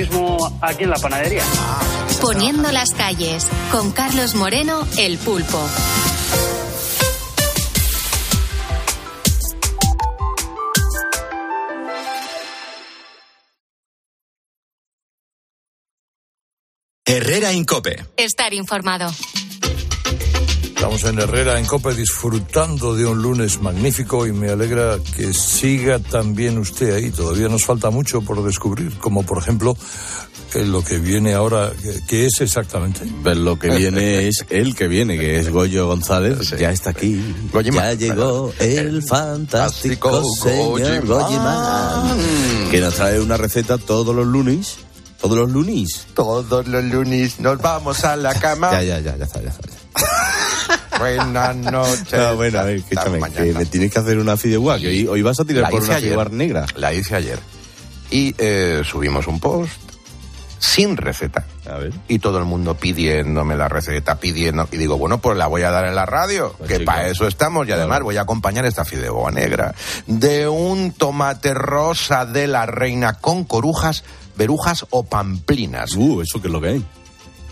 aquí en la panadería. Poniendo las calles, con Carlos Moreno, el pulpo. Herrera Incope. Estar informado. Estamos en Herrera, en Cope, disfrutando de un lunes magnífico y me alegra que siga también usted ahí. Todavía nos falta mucho por descubrir, como por ejemplo eh, lo que viene ahora, que- ¿qué es exactamente? Pues lo que viene es el que viene, que es Goyo González. Ya está aquí. Ya llegó el fantástico señor Goyiman. Que nos trae una receta todos los lunes. Todos los lunes. Todos los lunes nos vamos a la cama. Ya, ya, ya, ya está, ya está. Buenas noches. No, bueno, a ver, escúchame, que me tienes que hacer una fideuá, que hoy, hoy vas a tirar La por una ayer. fideuá negra. La hice ayer. Y eh, subimos un post sin receta. Y todo el mundo pidiéndome la receta, pidiendo. Y digo, bueno, pues la voy a dar en la radio, que para eso estamos. Y además voy a acompañar esta fideuá negra de un tomate rosa de la reina con corujas, verujas o pamplinas. Uh, eso que es lo que hay.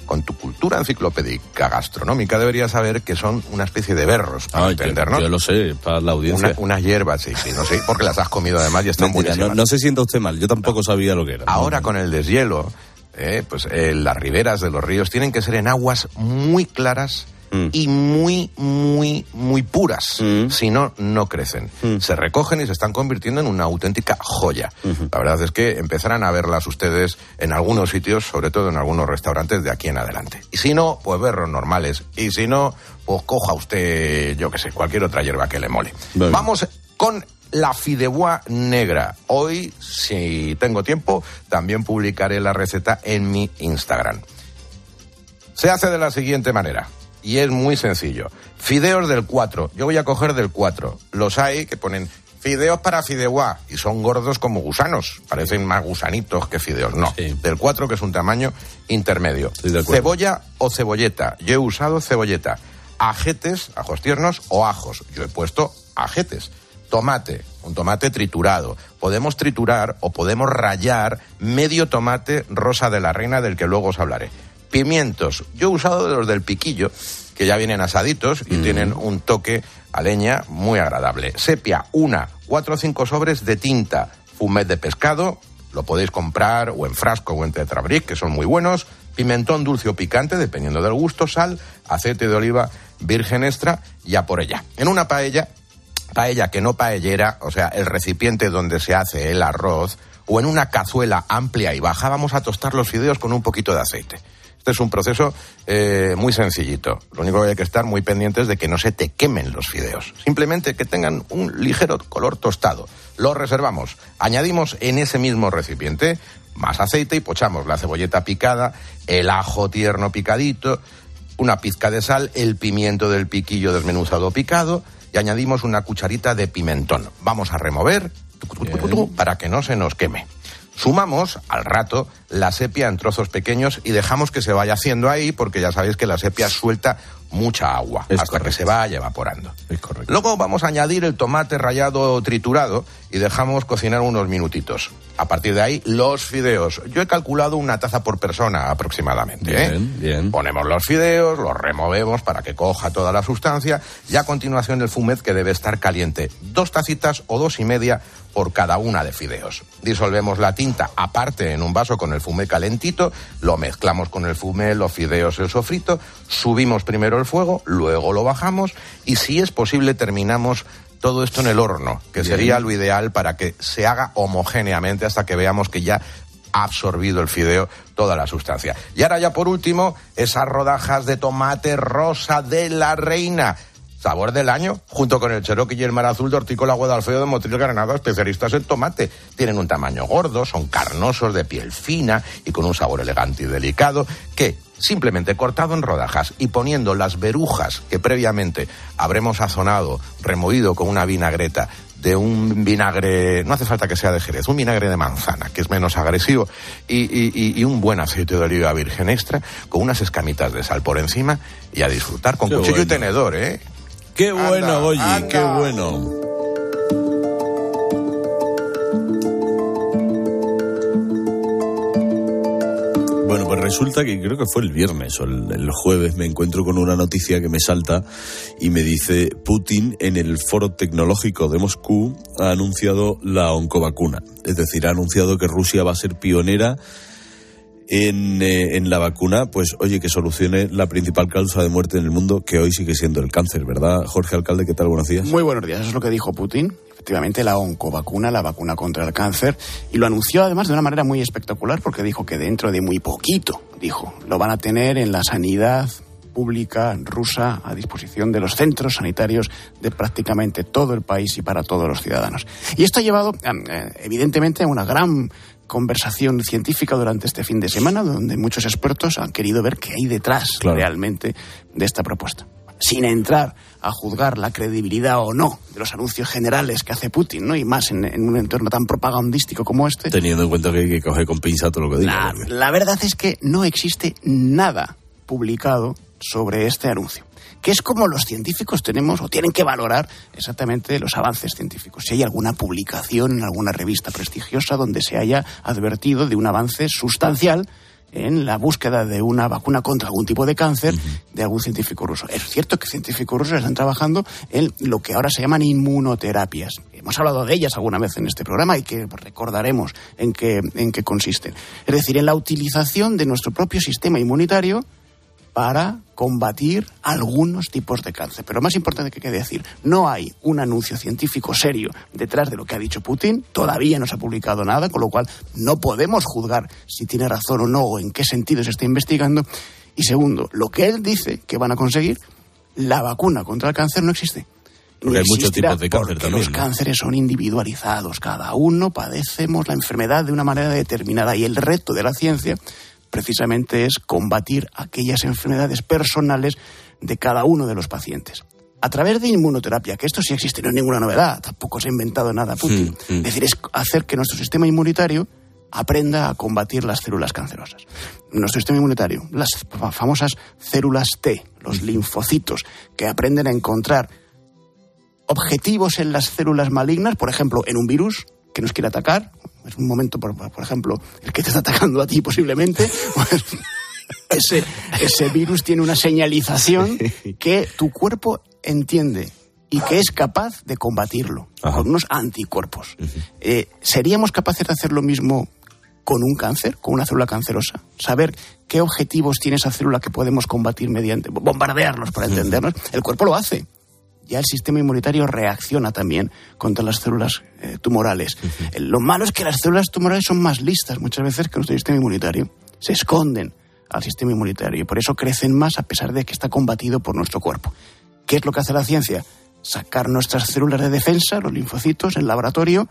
Con tu cultura enciclopédica gastronómica deberías saber que son una especie de berros, para Ah, yo- entender, ¿no? yo lo sé, para la audiencia. Una- unas hierbas, sí, sí, no sé, porque las has comido además y están Mentira, buenísimas. no, no se sienta usted mal, yo tampoco sabía lo que era. Ahora con el deshielo, eh, pues eh, las riberas de los ríos tienen que ser en aguas muy claras Mm. y muy, muy, muy puras. Si no, no crecen. Mm. Se recogen y se están convirtiendo en una auténtica joya. La verdad es que empezarán a verlas ustedes en algunos sitios, sobre todo en algunos restaurantes de aquí en adelante. Y si no, pues berros normales. Y si no, pues coja usted, yo qué sé, cualquier otra hierba que le mole. Vamos con la fideuá negra. Hoy, si tengo tiempo, también publicaré la receta en mi Instagram. Se hace de la siguiente manera. Y es muy sencillo. Fideos del 4. Yo voy a coger del 4. Los hay que ponen fideos para fideuá. Y son gordos como gusanos. Parecen más gusanitos que fideos. No. Del 4, que es un tamaño intermedio. Cebolla o cebolleta. Yo he usado cebolleta. Ajetes, ajos tiernos o ajos. Yo he puesto ajetes. Tomate, un tomate triturado. Podemos triturar o podemos rallar medio tomate rosa de la reina del que luego os hablaré. Pimientos, yo he usado de los del piquillo, que ya vienen asaditos y tienen un toque a leña muy agradable. Sepia, una, cuatro o cinco sobres de tinta. Fumet de pescado, lo podéis comprar o en frasco o en tetrabric, que son muy buenos. Pimentón dulce o picante, dependiendo del gusto. Sal, aceite de oliva virgen extra y a por ella. En una paella paella que no paellera, o sea, el recipiente donde se hace el arroz, o en una cazuela amplia y baja, vamos a tostar los fideos con un poquito de aceite. Este es un proceso eh, muy sencillito. Lo único que hay que estar muy pendientes de que no se te quemen los fideos. Simplemente que tengan un ligero color tostado. Lo reservamos. Añadimos en ese mismo recipiente más aceite y pochamos la cebolleta picada, el ajo tierno picadito, una pizca de sal, el pimiento del piquillo desmenuzado picado y añadimos una cucharita de pimentón. Vamos a remover para que no se nos queme. Sumamos al rato la sepia en trozos pequeños y dejamos que se vaya haciendo ahí porque ya sabéis que la sepia suelta mucha agua hasta que se vaya evaporando. Luego vamos a añadir el tomate rallado triturado y dejamos cocinar unos minutitos. A partir de ahí, los fideos. Yo he calculado una taza por persona aproximadamente. ¿eh? Bien, bien. Ponemos los fideos, los removemos para que coja toda la sustancia y a continuación el fumet que debe estar caliente. Dos tacitas o dos y media por cada una de fideos. Disolvemos la tinta aparte en un vaso con el fumé calentito, lo mezclamos con el fumé, los fideos, el sofrito, subimos primero el fuego, luego lo bajamos y si es posible terminamos todo esto en el horno, que Bien. sería lo ideal para que se haga homogéneamente hasta que veamos que ya ha absorbido el fideo toda la sustancia. Y ahora ya por último, esas rodajas de tomate rosa de la reina. Sabor del año, junto con el Cherokee y el mar azul de Hortícola Guadalfeo de Motril Granada, especialistas en tomate. Tienen un tamaño gordo, son carnosos, de piel fina y con un sabor elegante y delicado que, simplemente cortado en rodajas y poniendo las verujas que previamente habremos sazonado, removido con una vinagreta de un vinagre, no hace falta que sea de Jerez, un vinagre de manzana, que es menos agresivo, y, y- un buen aceite de oliva virgen extra, con unas escamitas de sal por encima, y a disfrutar con Qué cuchillo y tenedor, ¿eh? Qué bueno, Goyi, anda. qué bueno. Bueno, pues resulta que creo que fue el viernes o el, el jueves me encuentro con una noticia que me salta y me dice Putin en el foro tecnológico de Moscú ha anunciado la oncovacuna. Es decir, ha anunciado que Rusia va a ser pionera en, eh, en la vacuna, pues oye, que solucione la principal causa de muerte en el mundo, que hoy sigue siendo el cáncer, ¿verdad? Jorge Alcalde, ¿qué tal? Buenos días. Muy buenos días, eso es lo que dijo Putin. Efectivamente, la oncovacuna, la vacuna contra el cáncer, y lo anunció además de una manera muy espectacular porque dijo que dentro de muy poquito, dijo, lo van a tener en la sanidad pública rusa a disposición de los centros sanitarios de prácticamente todo el país y para todos los ciudadanos. Y esto ha llevado, eh, evidentemente, a una gran conversación científica durante este fin de semana, donde muchos expertos han querido ver qué hay detrás realmente de esta propuesta. Sin entrar a juzgar la credibilidad o no de los anuncios generales que hace Putin, ¿no? Y más en, en un entorno tan propagandístico como este. Teniendo en cuenta que hay que coger con pinza todo lo que diga. La, la verdad es que no existe nada publicado sobre este anuncio, que es como los científicos tenemos o tienen que valorar exactamente los avances científicos. Si hay alguna publicación en alguna revista prestigiosa donde se haya advertido de un avance sustancial en la búsqueda de una vacuna contra algún tipo de cáncer de algún científico ruso. Es cierto que científicos rusos están trabajando en lo que ahora se llaman inmunoterapias. Hemos hablado de ellas alguna vez en este programa y que recordaremos en qué, en qué consisten. Es decir, en la utilización de nuestro propio sistema inmunitario para combatir algunos tipos de cáncer. Pero más importante que hay que decir, no hay un anuncio científico serio detrás de lo que ha dicho Putin, todavía no se ha publicado nada, con lo cual no podemos juzgar si tiene razón o no o en qué sentido se está investigando. Y segundo, lo que él dice que van a conseguir, la vacuna contra el cáncer no existe. Porque hay muchos tipos de cáncer también, Los ¿no? cánceres son individualizados, cada uno padecemos la enfermedad de una manera determinada y el reto de la ciencia precisamente es combatir aquellas enfermedades personales de cada uno de los pacientes. A través de inmunoterapia, que esto sí existe, no es ninguna novedad, tampoco se ha inventado nada Putin. Es decir, es hacer que nuestro sistema inmunitario aprenda a combatir las células cancerosas. Nuestro sistema inmunitario, las fa- famosas células T, los linfocitos, que aprenden a encontrar objetivos en las células malignas, por ejemplo, en un virus que nos quiere atacar, es un momento, por, por ejemplo, el que te está atacando a ti posiblemente, pues, ese, ese virus tiene una señalización que tu cuerpo entiende y que es capaz de combatirlo con unos anticuerpos. Eh, ¿Seríamos capaces de hacer lo mismo con un cáncer, con una célula cancerosa? Saber qué objetivos tiene esa célula que podemos combatir mediante bombardearlos para entendernos. El cuerpo lo hace ya el sistema inmunitario reacciona también contra las células eh, tumorales. Eh, Lo malo es que las células tumorales son más listas muchas veces que nuestro sistema inmunitario. Se esconden al sistema inmunitario y por eso crecen más a pesar de que está combatido por nuestro cuerpo. ¿Qué es lo que hace la ciencia? Sacar nuestras células de defensa, los linfocitos, en laboratorio,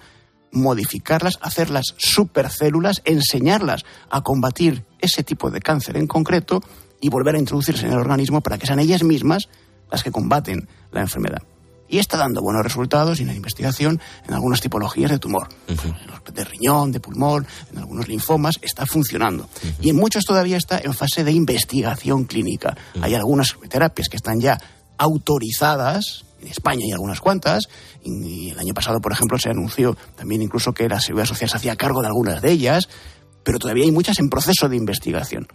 modificarlas, hacerlas supercélulas, enseñarlas a combatir ese tipo de cáncer en concreto y volver a introducirse en el organismo para que sean ellas mismas las que combaten la enfermedad. Y está dando buenos resultados y en la investigación en algunas tipologías de tumor. De riñón, de pulmón, en algunos linfomas, está funcionando. Y en muchos todavía está en fase de investigación clínica. Hay algunas terapias que están ya autorizadas, en España hay algunas cuantas, y el año pasado, por ejemplo, se anunció también incluso que la Seguridad Social se hacía cargo de algunas de ellas, pero todavía hay muchas en proceso de investigación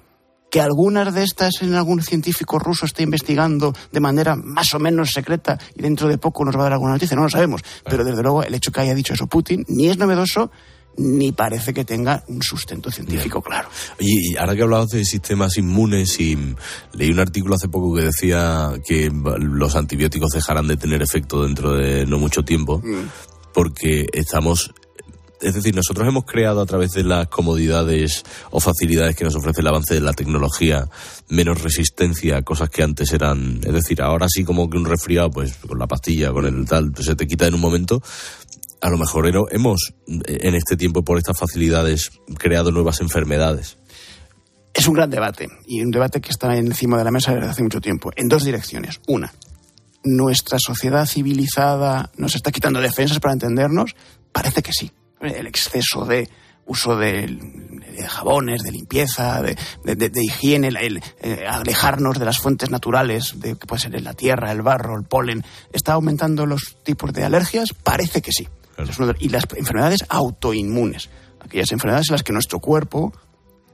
que algunas de estas en algún científico ruso esté investigando de manera más o menos secreta y dentro de poco nos va a dar alguna noticia, no lo sabemos. Pero desde luego el hecho que haya dicho eso Putin ni es novedoso ni parece que tenga un sustento científico claro. Y ahora que hablabas de sistemas inmunes, y leí un artículo hace poco que decía que los antibióticos dejarán de tener efecto dentro de no mucho tiempo, porque estamos es decir, nosotros hemos creado a través de las comodidades o facilidades que nos ofrece el avance de la tecnología menos resistencia a cosas que antes eran. Es decir, ahora sí, como que un resfriado, pues con la pastilla, con el tal, se te quita en un momento. A lo mejor hemos, en este tiempo, por estas facilidades, creado nuevas enfermedades. Es un gran debate y un debate que está encima de la mesa desde hace mucho tiempo, en dos direcciones. Una, ¿nuestra sociedad civilizada nos está quitando defensas para entendernos? Parece que sí. El exceso de uso de, de jabones, de limpieza, de, de- de- de higiene, el, el, eh, alejarnos de las fuentes naturales, de, que puede ser la tierra, el barro, el polen, ¿está aumentando los tipos de alergias? Parece que sí. Y las enfermedades autoinmunes, aquellas enfermedades en las que nuestro cuerpo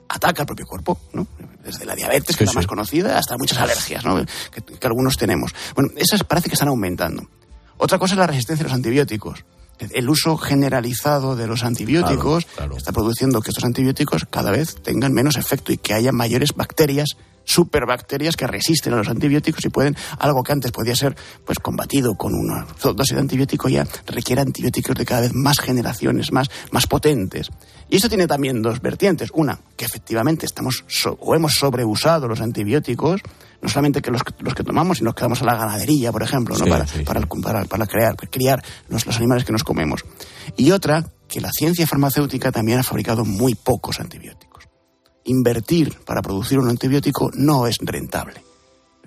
ataca al propio cuerpo, ¿no? Desde la diabetes, que es la más conocida, hasta muchas alergias, ¿no? Que, que algunos tenemos. Bueno, esas parece que están aumentando. Otra cosa es la resistencia a los antibióticos. El uso generalizado de los antibióticos está produciendo que estos antibióticos cada vez tengan menos efecto y que haya mayores bacterias, superbacterias que resisten a los antibióticos y pueden, algo que antes podía ser pues combatido con una dosis de antibiótico ya requiere antibióticos de cada vez más generaciones, más, más potentes. Y esto tiene también dos vertientes. Una, que efectivamente estamos so- o hemos sobreusado los antibióticos, no solamente que los, que los que tomamos, sino que damos a la ganadería, por ejemplo, ¿no? Sí, para, sí, para, para, para crear, criar los, los animales que nos comemos. Y otra, que la ciencia farmacéutica también ha fabricado muy pocos antibióticos. Invertir para producir un antibiótico no es rentable.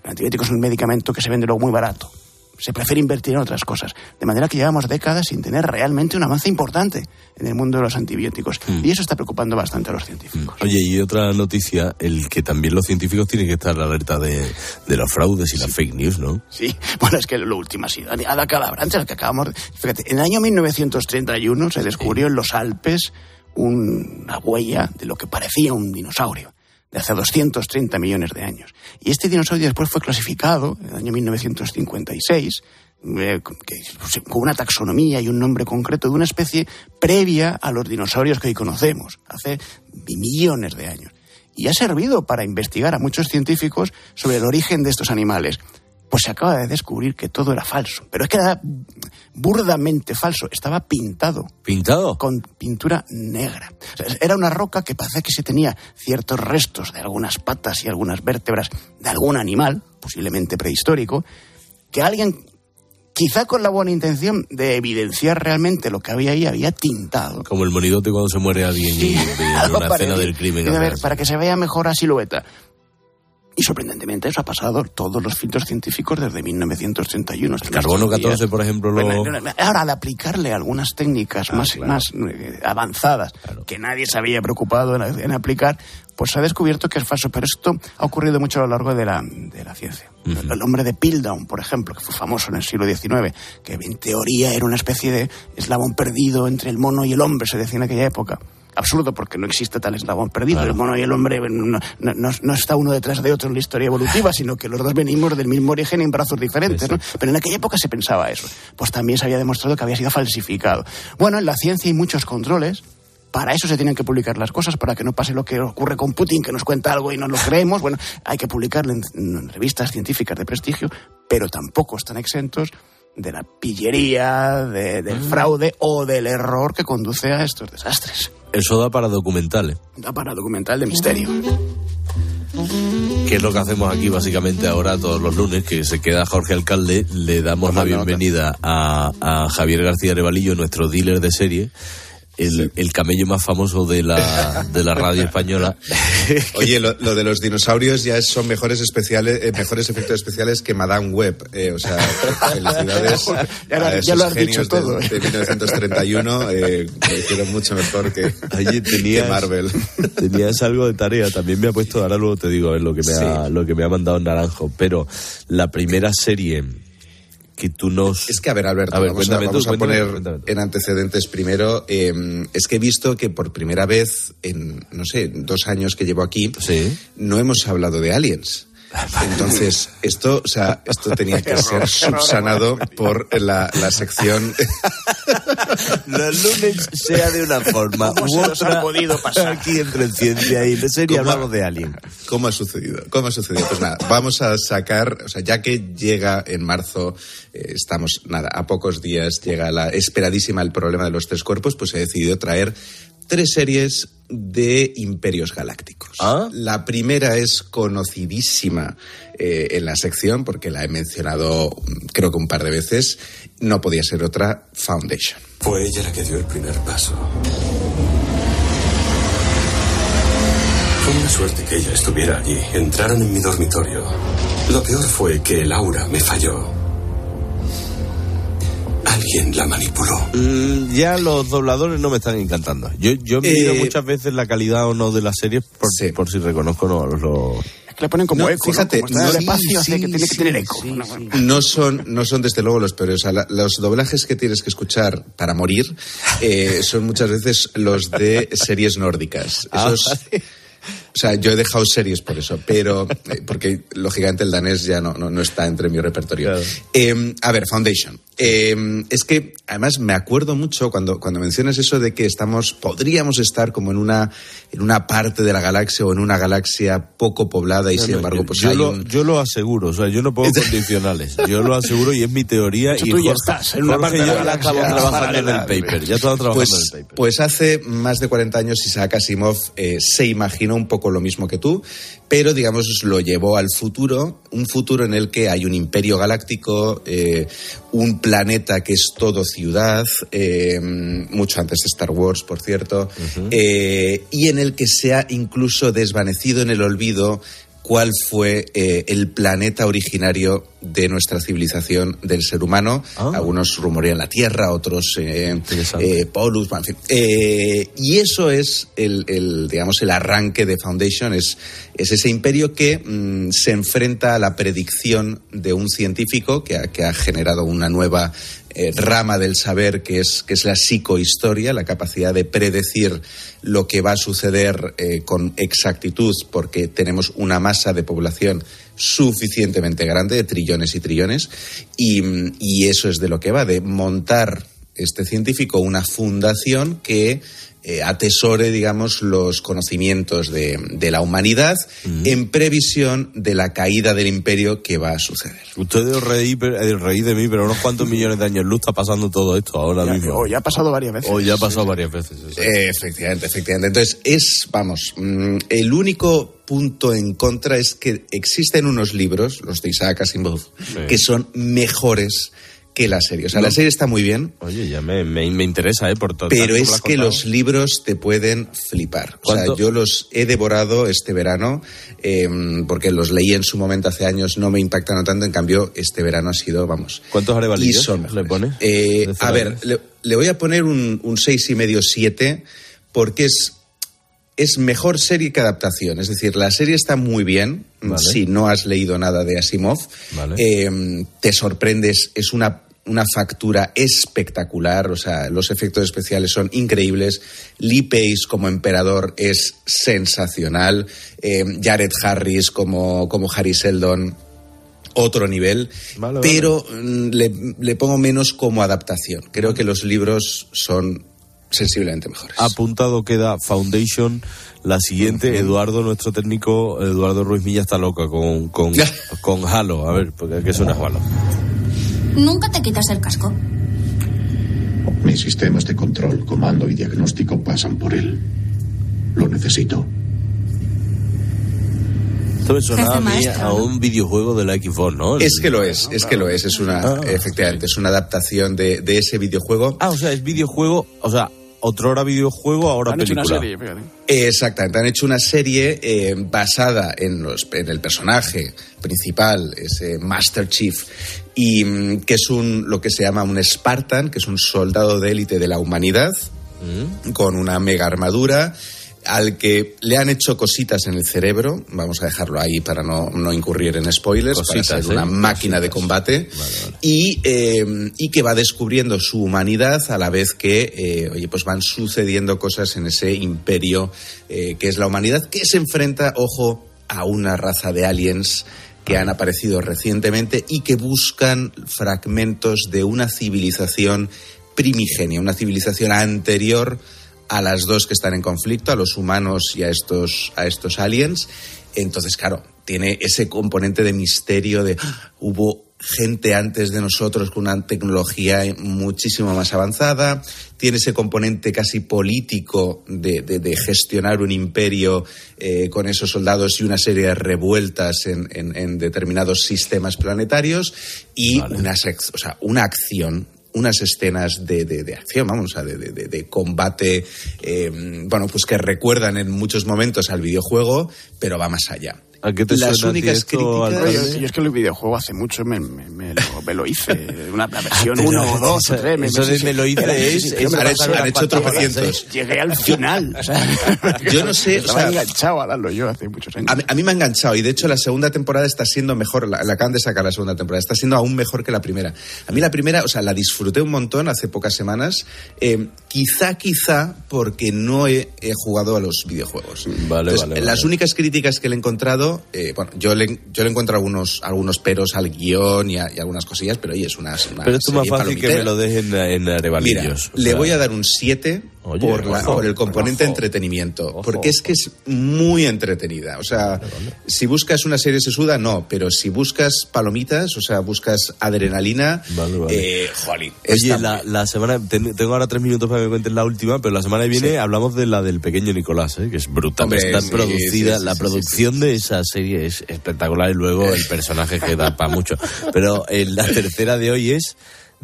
El antibiótico es un medicamento que se vende luego muy barato. Se prefiere invertir en otras cosas. De manera que llevamos décadas sin tener realmente un avance importante en el mundo de los antibióticos. Y eso está preocupando bastante a los científicos. Oye, y otra noticia, el que también los científicos tienen que estar alerta de, de los fraudes y las fake news, ¿no? Sí, bueno, es que lo último ha sido Ada Calabrancha, el que acabamos de... Fíjate, en el año 1931 se descubrió en los Alpes una huella de lo que parecía un dinosaurio de hace 230 millones de años. Y este dinosaurio después fue clasificado en el año 1956 eh, con- una taxonomía y un nombre concreto de una especie previa a los dinosaurios que hoy conocemos, hace millones de años. Y ha servido para investigar a muchos científicos sobre el origen de estos animales. Pues se acaba de descubrir que todo era falso. Pero es que era burdamente falso. Estaba pintado. ¿Pintado? Con pintura negra. O sea, era una roca que parece que se tenía ciertos restos de algunas patas y algunas vértebras de algún animal, posiblemente prehistórico, que alguien, quizá con la buena intención de evidenciar realmente lo que había ahí, había tintado. Como el monigote cuando se muere alguien y de Algo una escena del crimen. A ver, para que se vea mejor la silueta. Y sorprendentemente eso ha pasado todos los filtros científicos desde 1931. El carbono 14, por ejemplo, lo... Bueno, ahora, al aplicarle algunas técnicas Ah, más, claro. más eh, avanzadas que nadie se había preocupado en, en aplicar, pues se ha descubierto que es falso. Pero esto ha ocurrido mucho a lo largo de la, de la ciencia. El hombre de Piltdown, por ejemplo, que fue famoso en el siglo XIX, que en teoría era una especie de eslabón perdido entre el mono y el hombre, se decía en aquella época. Absurdo, porque no existe tal eslabón perdido. El mono y el hombre no, no- no- está uno detrás de otro en la historia evolutiva, sino que los dos venimos del mismo origen en brazos diferentes. ¿no? Pero en aquella época se pensaba eso. Pues también se había demostrado que había sido falsificado. Bueno, en la ciencia hay muchos controles. Para eso se tienen que publicar las cosas, para que no pase lo que ocurre con Putin, que nos cuenta algo y no lo creemos. Bueno, hay que publicarlo en, en revistas científicas de prestigio, pero tampoco están exentos de la pillería, de- del fraude o del error que conduce a estos desastres. Eso da para documentales. Da para documental de misterio. Que es lo que hacemos aquí básicamente ahora todos los lunes, que se queda Jorge Alcalde, le damos la bienvenida a, a Javier García Revalillo, nuestro dealer de serie, el, el camello más famoso de la, de la radio española. Oye, lo, lo de los dinosaurios ya es- son mejores especiales, eh, mejores efectos especiales que Madame Web. eh, o sea, felicidades Ya lo- a ya esos lo has genios dicho todo, de, de 1931. Eh, lo hicieron mucho mejor que, Oye, tenías, que Marvel. tenías algo de tarea. También me ha puesto, ahora luego te digo a ver lo que me, ha, lo que me ha mandado Naranjo. Pero la primera serie que tú nos... Es que, a ver, Alberto, A ver, vamos, a, tú, poner cuéntame en antecedentes primero. eh, es que he visto que por primera vez en, no sé, dos años que llevo aquí, no hemos hablado de aliens. Entonces, esto, o sea, esto tenía que ser subsanado por la, la sección. Los lunes sea de una forma ¿Cómo u se nos ha otra. podido pasar? Aquí entre ciencia y de serie ¿Cómo- hablamos de Alien. ¿Cómo ha sucedido? ¿Cómo ha sucedido? Pues nada, vamos a sacar, o sea, ya que llega en marzo, eh, estamos, nada, a pocos días llega la esperadísima el problema de los tres cuerpos, pues he decidido traer tres series de imperios galácticos. La primera es conocidísima eh, en la sección, porque la he mencionado mm, creo que un par de veces, no podía ser otra, Foundation. Fue ella la que dio el primer paso. Fue una suerte que ella estuviera allí. Entraron en mi dormitorio. Lo peor fue que el aura me falló. Alguien la manipuló. Mm, ya los dobladores no me están encantando. Yo, yo miro Eh, muchas veces la calidad o no de las series por, por si reconozco o no los... los- Es que le ponen como No, eco, ¿no? fíjate, Como en el no- espacio, sí, que tiene que sí, tener eco. sí, No, sí. No son, no son desde luego los peores. O sea, la- los doblajes que tienes que escuchar para morir eh, son muchas veces los de series nórdicas. Ah, Esos, o sea, yo he dejado series por eso, pero eh, porque lógicamente el danés ya no, no, no está entre mi repertorio. Eh, a ver, Foundation. Eh, es que además me acuerdo mucho cuando, cuando mencionas eso de que estamos, podríamos estar como en una, en una parte de la galaxia o en una galaxia poco poblada y No, sin embargo, pues yo hay lo, un- yo lo aseguro, o sea, yo no pongo condicionales. Yo lo aseguro y es mi teoría. Y tú ya Jorge- estás en una Jorge parte de yo la ya galaxia trabajando en el paper. Ya estamos trabajando pues, en el paper. Pues hace más de 40 años Isaac Asimov eh, se imaginó un poco lo mismo que tú, pero digamos lo llevó al futuro, un futuro en el que hay un imperio galáctico, eh, un planeta que es todo ciudad, eh, mucho antes de Star Wars, por cierto, eh, y en el que se ha incluso desvanecido en el olvido cuál fue eh, el planeta originario de nuestra civilización del ser humano. Algunos rumorean la Tierra, otros eh, eh, Polus, en fin. Y eso es el, el, digamos, el arranque de Foundation, es, es ese imperio que mm, se enfrenta a la predicción de un científico que ha, que ha generado una nueva eh, rama del saber que es, que es la psicohistoria, la capacidad de predecir lo que va a suceder eh, con exactitud porque tenemos una masa de población suficientemente grande, de trillones y trillones, y, y eso es de lo que va, de montar este científico una fundación que eh, atesore, digamos, los conocimientos de, de la humanidad en previsión de la caída del imperio que va a suceder. Ustedes reí, reí de mí, pero unos cuantos millones de años luz está pasando todo esto ahora mismo. O ya ha pasado varias veces. O ya ha pasado varias veces. Eh, efectivamente, efectivamente. Entonces, es, vamos, mm, el único punto en contra es que existen unos libros, los de Isaac Asimov, que son mejores que la serie. O sea, la serie está muy bien, Oye, ya me, me, me interesa, ¿eh? Por todo pero es que los libros te pueden flipar. O sea, yo los he devorado este verano eh, porque los leí en su momento hace años, no me impactaron tanto, en cambio este verano ha sido, vamos. ¿Cuántos arevalillos le pones? Eh, a ver, le voy a poner un, un seis y medio, siete, porque es, es mejor serie que adaptación. Es decir, la serie está muy bien, Vale. si no has leído nada de Asimov. Vale. Eh, te sorprendes, es una, una factura espectacular, o sea, los efectos especiales son increíbles. Lee Pace como emperador es sensacional. Eh, Jared Harris como, como Harry Seldon otro nivel, Vale, pero mm, le, le pongo menos como adaptación. Creo que los libros son sensiblemente mejores. Apuntado queda Foundation. La siguiente, Eduardo, nuestro técnico, Eduardo Ruiz Milla está loca con, con, con Halo. A ver, porque ¿qué suena Halo? Nunca te quitas el casco. Mis sistemas de control, comando y diagnóstico pasan por él. Lo necesito. Esto me sonaba a mí a un videojuego de la Xbox, ¿no? Es que lo es, es que lo es, es una, efectivamente, es una adaptación de, de ese videojuego. Ah, o sea, es videojuego, o sea, otrora videojuego, ahora Han hecho una película. serie, fíjate. Eh, Exactamente, han hecho una serie eh, basada en, los, en el personaje principal, ese Master Chief, y mm, que es un lo que se llama un Spartan, que es un soldado de élite de la humanidad, con una mega armadura, al que le han hecho cositas en el cerebro, vamos a dejarlo ahí para no, no incurrir en spoilers, Cositas, para ser ¿eh? una máquina de combate, Y, eh, y que va descubriendo su humanidad a la vez que, eh, oye, pues van sucediendo cosas en ese imperio eh, que es la humanidad, que se enfrenta, ojo, a una raza de aliens que han aparecido recientemente y que buscan fragmentos de una civilización primigenia, una civilización anterior a las dos que están en conflicto, a los humanos y a estos, a estos aliens. Entonces, claro, tiene ese componente de misterio de "Ah, hubo gente antes de nosotros con una tecnología muchísimo más avanzada, tiene ese componente casi político de, de- de gestionar un imperio eh, con esos soldados y una serie de revueltas en, en- en determinados sistemas planetarios y una, o sea, una acción unas escenas de, de- acción, vamos, de- de combate, eh, bueno, pues que recuerdan en muchos momentos al videojuego, pero va más allá. ¿A qué te Las suena únicas esto, críticas... Yo, yo es que el videojuego hace mucho me, me- me lo, me lo hice. Una la versión Pero 1 o 2 o 3. Me, eso de sí, me lo hice es- es me han hecho- tropecientos. Llegué al final. o sea, Yo no sé, o sea, enganchado a darlo yo hace muchos años. A mí, a mí me ha enganchado y de hecho la segunda temporada está siendo mejor, la, la acaban de sacar la segunda temporada, está siendo aún mejor que la primera. A mí la primera, o sea, la disfruté un montón hace pocas semanas, eh, quizá, quizá porque no he, he jugado a los videojuegos. Vale, Entonces, vale, Las vale. únicas críticas que le he encontrado, eh, bueno, yo le, yo le encuentro algunos, algunos peros al guion y, a- y algunas cosillas, pero oye, es una... una Pero es más fácil que palomitera. me lo dejen en arevalillos. Mira, o le sea, voy a dar un 7 Oye, por, la- ojo, por el componente ojo. entretenimiento. Porque es que es muy entretenida. O sea, si buscas una serie sesuda, no. Pero si buscas palomitas, o sea, buscas adrenalina, Vale, vale. eh, jolín. Oye, la, semana, ten- tengo ahora tres minutos para que me cuentes la última, pero la semana que viene Sí. hablamos de la del pequeño Nicolás, ¿eh? que es brutal. Hombre, Está sí, producida, sí, la producción de esa serie es espectacular y luego el personaje que da para mucho. Pero eh, la tercera de hoy es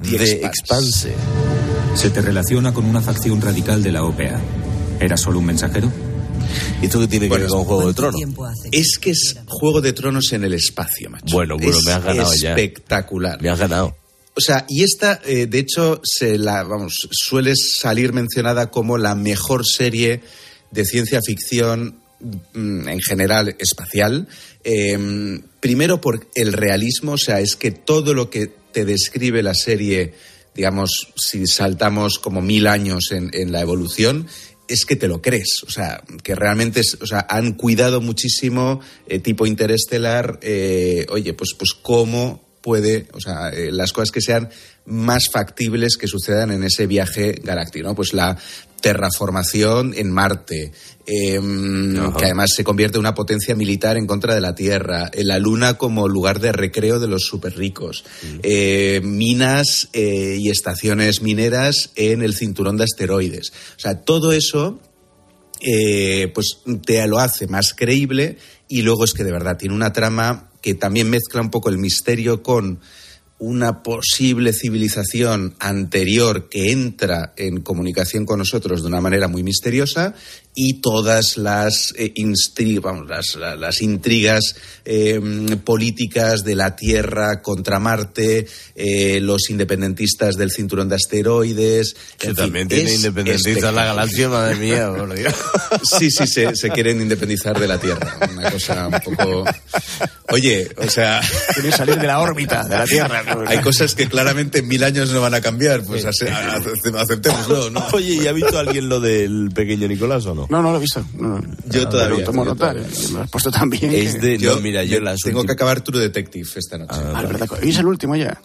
The The Expanse. Se te relaciona con una facción radical de la OPA. ¿Era solo un mensajero? ¿Y esto qué tiene que ver con Juego de Tronos? Es que es Juego de Tronos en el espacio, macho. Bueno, bueno, Es me has ganado ya. Espectacular. Me has ganado. O sea, y esta, eh, de hecho, se la, vamos, suele salir mencionada como la mejor serie de ciencia ficción mm, en general espacial. Eh, primero por el realismo, o sea, es que todo lo que te describe la serie, digamos, si saltamos como mil años en, en la evolución, es que te lo crees, o sea, que realmente es, o sea, han cuidado muchísimo, eh, tipo interestelar, eh, oye, pues, pues cómo puede, o sea, eh, las cosas que sean más factibles que sucedan en ese viaje galáctico, ¿no? Pues la terraformación en Marte, em, que además se convierte en una potencia militar en contra de la Tierra, eh, la Luna como lugar de recreo de los super ricos, eh, minas eh, y estaciones mineras en el cinturón de asteroides. O sea, todo eso eh, pues te lo hace más creíble y luego es que de verdad tiene una trama que también mezcla un poco el misterio con una posible civilización anterior que entra en comunicación con nosotros de una manera muy misteriosa y todas las, eh, instri- vamos, las, la- las intrigas eh, políticas de la Tierra contra Marte, eh, los independentistas del cinturón de asteroides. Que fin, también tiene independentistas la galaxia, madre mía, por Dios. Sí, sí, se, se quieren independizar de la Tierra. Una cosa un poco. Oye, o sea. Quieren salir de la órbita de la Tierra. Hay cosas que claramente en mil años no van a cambiar, pues ace- aceptémoslo, ¿no? Oye, ¿y ha visto alguien lo del pequeño Nicolás o no? No, no lo he visto. No, no. Yo Ah, todavía. tomo yo nota. todavía. Me lo has puesto también. Es de, no, mira, yo las Tengo que acabar True Detective esta noche. Ah, es verdad. ¿Y es el último ya?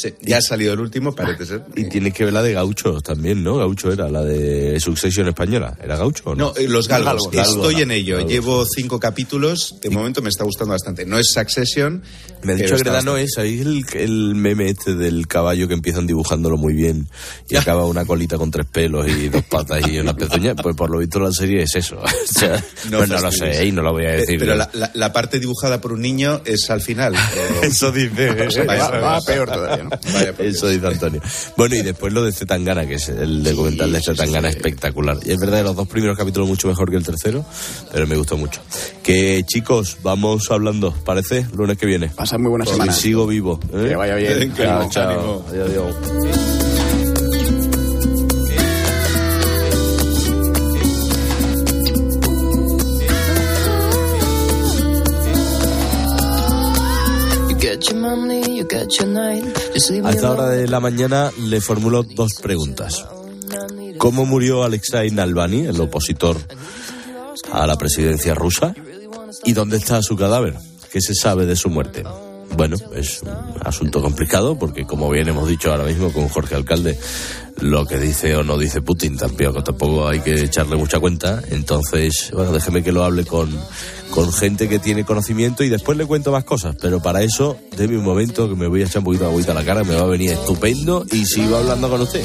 Sí, ya ha salido el último, parece ser. Y tienes que ver la de Gaucho también, ¿no? Gaucho era la de Succession española. ¿Era Gaucho o no? No, eh, los galgos. Galgos, galgos, Estoy en ello. galgos. Llevo cinco capítulos. De momento me está gustando bastante. No es Succession. Me ha dicho no bastante- es, ¿sabéis el, el meme este del caballo que empiezan dibujándolo muy bien y acaba una colita con tres pelos y dos patas y una pezuña? Pues por lo visto la serie es eso. O sea, pues no lo sé y no lo voy a Eh, decir. Pero la, la- la parte dibujada por un niño es al final. Eso dice. o sea, va- Va, va peor todavía. Eso dice Antonio. Bueno, y después lo de Zetangana, que es el documental de Zetangana espectacular. Y es verdad, los dos primeros capítulos mucho mejor que el tercero, pero me gustó mucho. Que chicos, vamos hablando, ¿parece? Lunes que viene. Pasa muy buena semana. sigo vivo. ¿eh? Que vaya bien. Chao, Ánimo, chao. ánimo. Adiós, adiós. A esta hora de la mañana le formulo dos preguntas. ¿Cómo murió Alexei Navalny, el opositor a la presidencia rusa? ¿Y dónde está su cadáver? ¿Qué se sabe de su muerte? Bueno, es un asunto complicado porque, como bien hemos dicho ahora mismo con Jorge Alcalde, lo que dice o no dice Putin tampoco, tampoco hay que echarle mucha cuenta. Entonces, bueno, déjeme que lo hable con, con gente que tiene conocimiento y después le cuento más cosas. Pero para eso, déme un momento que me voy a echar un poquito de agüita a la cara, me va a venir estupendo y sigo hablando con usted.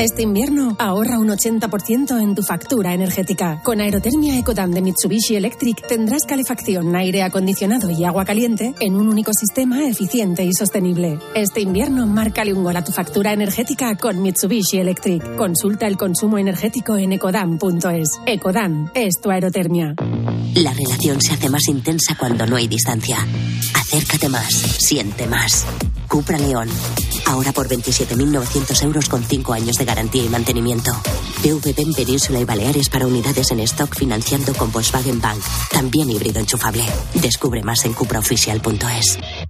Este invierno ahorra un 80% en tu factura energética. Con Aerotermia Ecodan de Mitsubishi Electric tendrás calefacción, aire acondicionado y agua caliente en un único sistema eficiente y sostenible. Este invierno márcale un gol a tu factura energética con Mitsubishi Electric. Consulta el consumo energético en ecodan.es. Ecodan es tu aerotermia. La relación se hace más intensa cuando no hay distancia. Acércate más, siente más. Cupra León. Ahora por 27.900 euros con 5 años de garantía y mantenimiento. PVP en Península y Baleares para unidades en stock financiando con Volkswagen Bank. También híbrido enchufable. Descubre más en cupraoficial.es.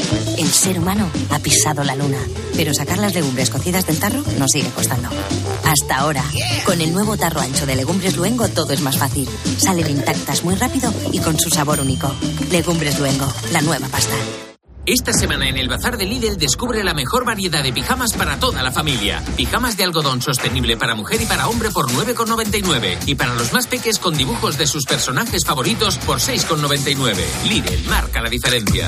El ser humano ha pisado la luna, pero sacar las legumbres cocidas del tarro nos sigue costando. Hasta ahora, con el nuevo tarro ancho de Legumbres Luengo todo es más fácil. Salen intactas muy rápido y con su sabor único. Legumbres Luengo, la nueva pasta. Esta semana en el Bazar de Lidl descubre la mejor variedad de pijamas para toda la familia. Pijamas de algodón sostenible para mujer y para hombre por 9,99. Y para los más peques con dibujos de sus personajes favoritos por 6,99. Lidl marca la diferencia.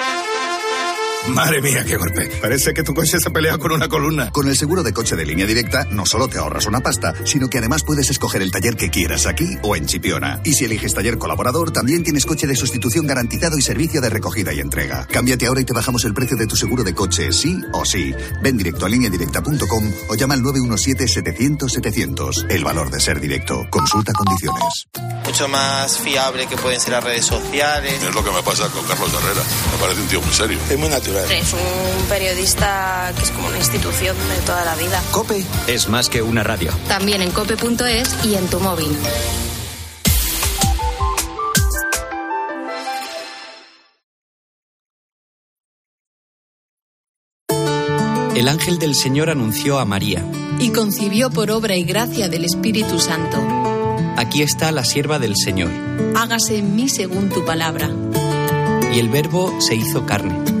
Madre mía, qué golpe. Parece que tu coche se ha peleado con una columna. Con el seguro de coche de línea directa, no solo te ahorras una pasta, sino que además puedes escoger el taller que quieras aquí o en Chipiona. Y si eliges taller colaborador, también tienes coche de sustitución garantizado y servicio de recogida y entrega. Cámbiate ahora y te bajamos el precio de tu seguro de coche, sí o sí. Ven directo a lineadirecta.com o llama al 917-700-700. El valor de ser directo. Consulta condiciones. mucho más fiable que pueden ser las redes sociales. Es lo que me pasa con Carlos Herrera. Me parece un tío muy serio. Es muy natural. Es un periodista que es como una institución de toda la vida. Cope es más que una radio. También en cope.es y en tu móvil. el ángel del Señor anunció a María. Y concibió por obra y gracia del Espíritu Santo. Aquí está la sierva del Señor. Hágase en mí según tu palabra. Y el Verbo se hizo carne.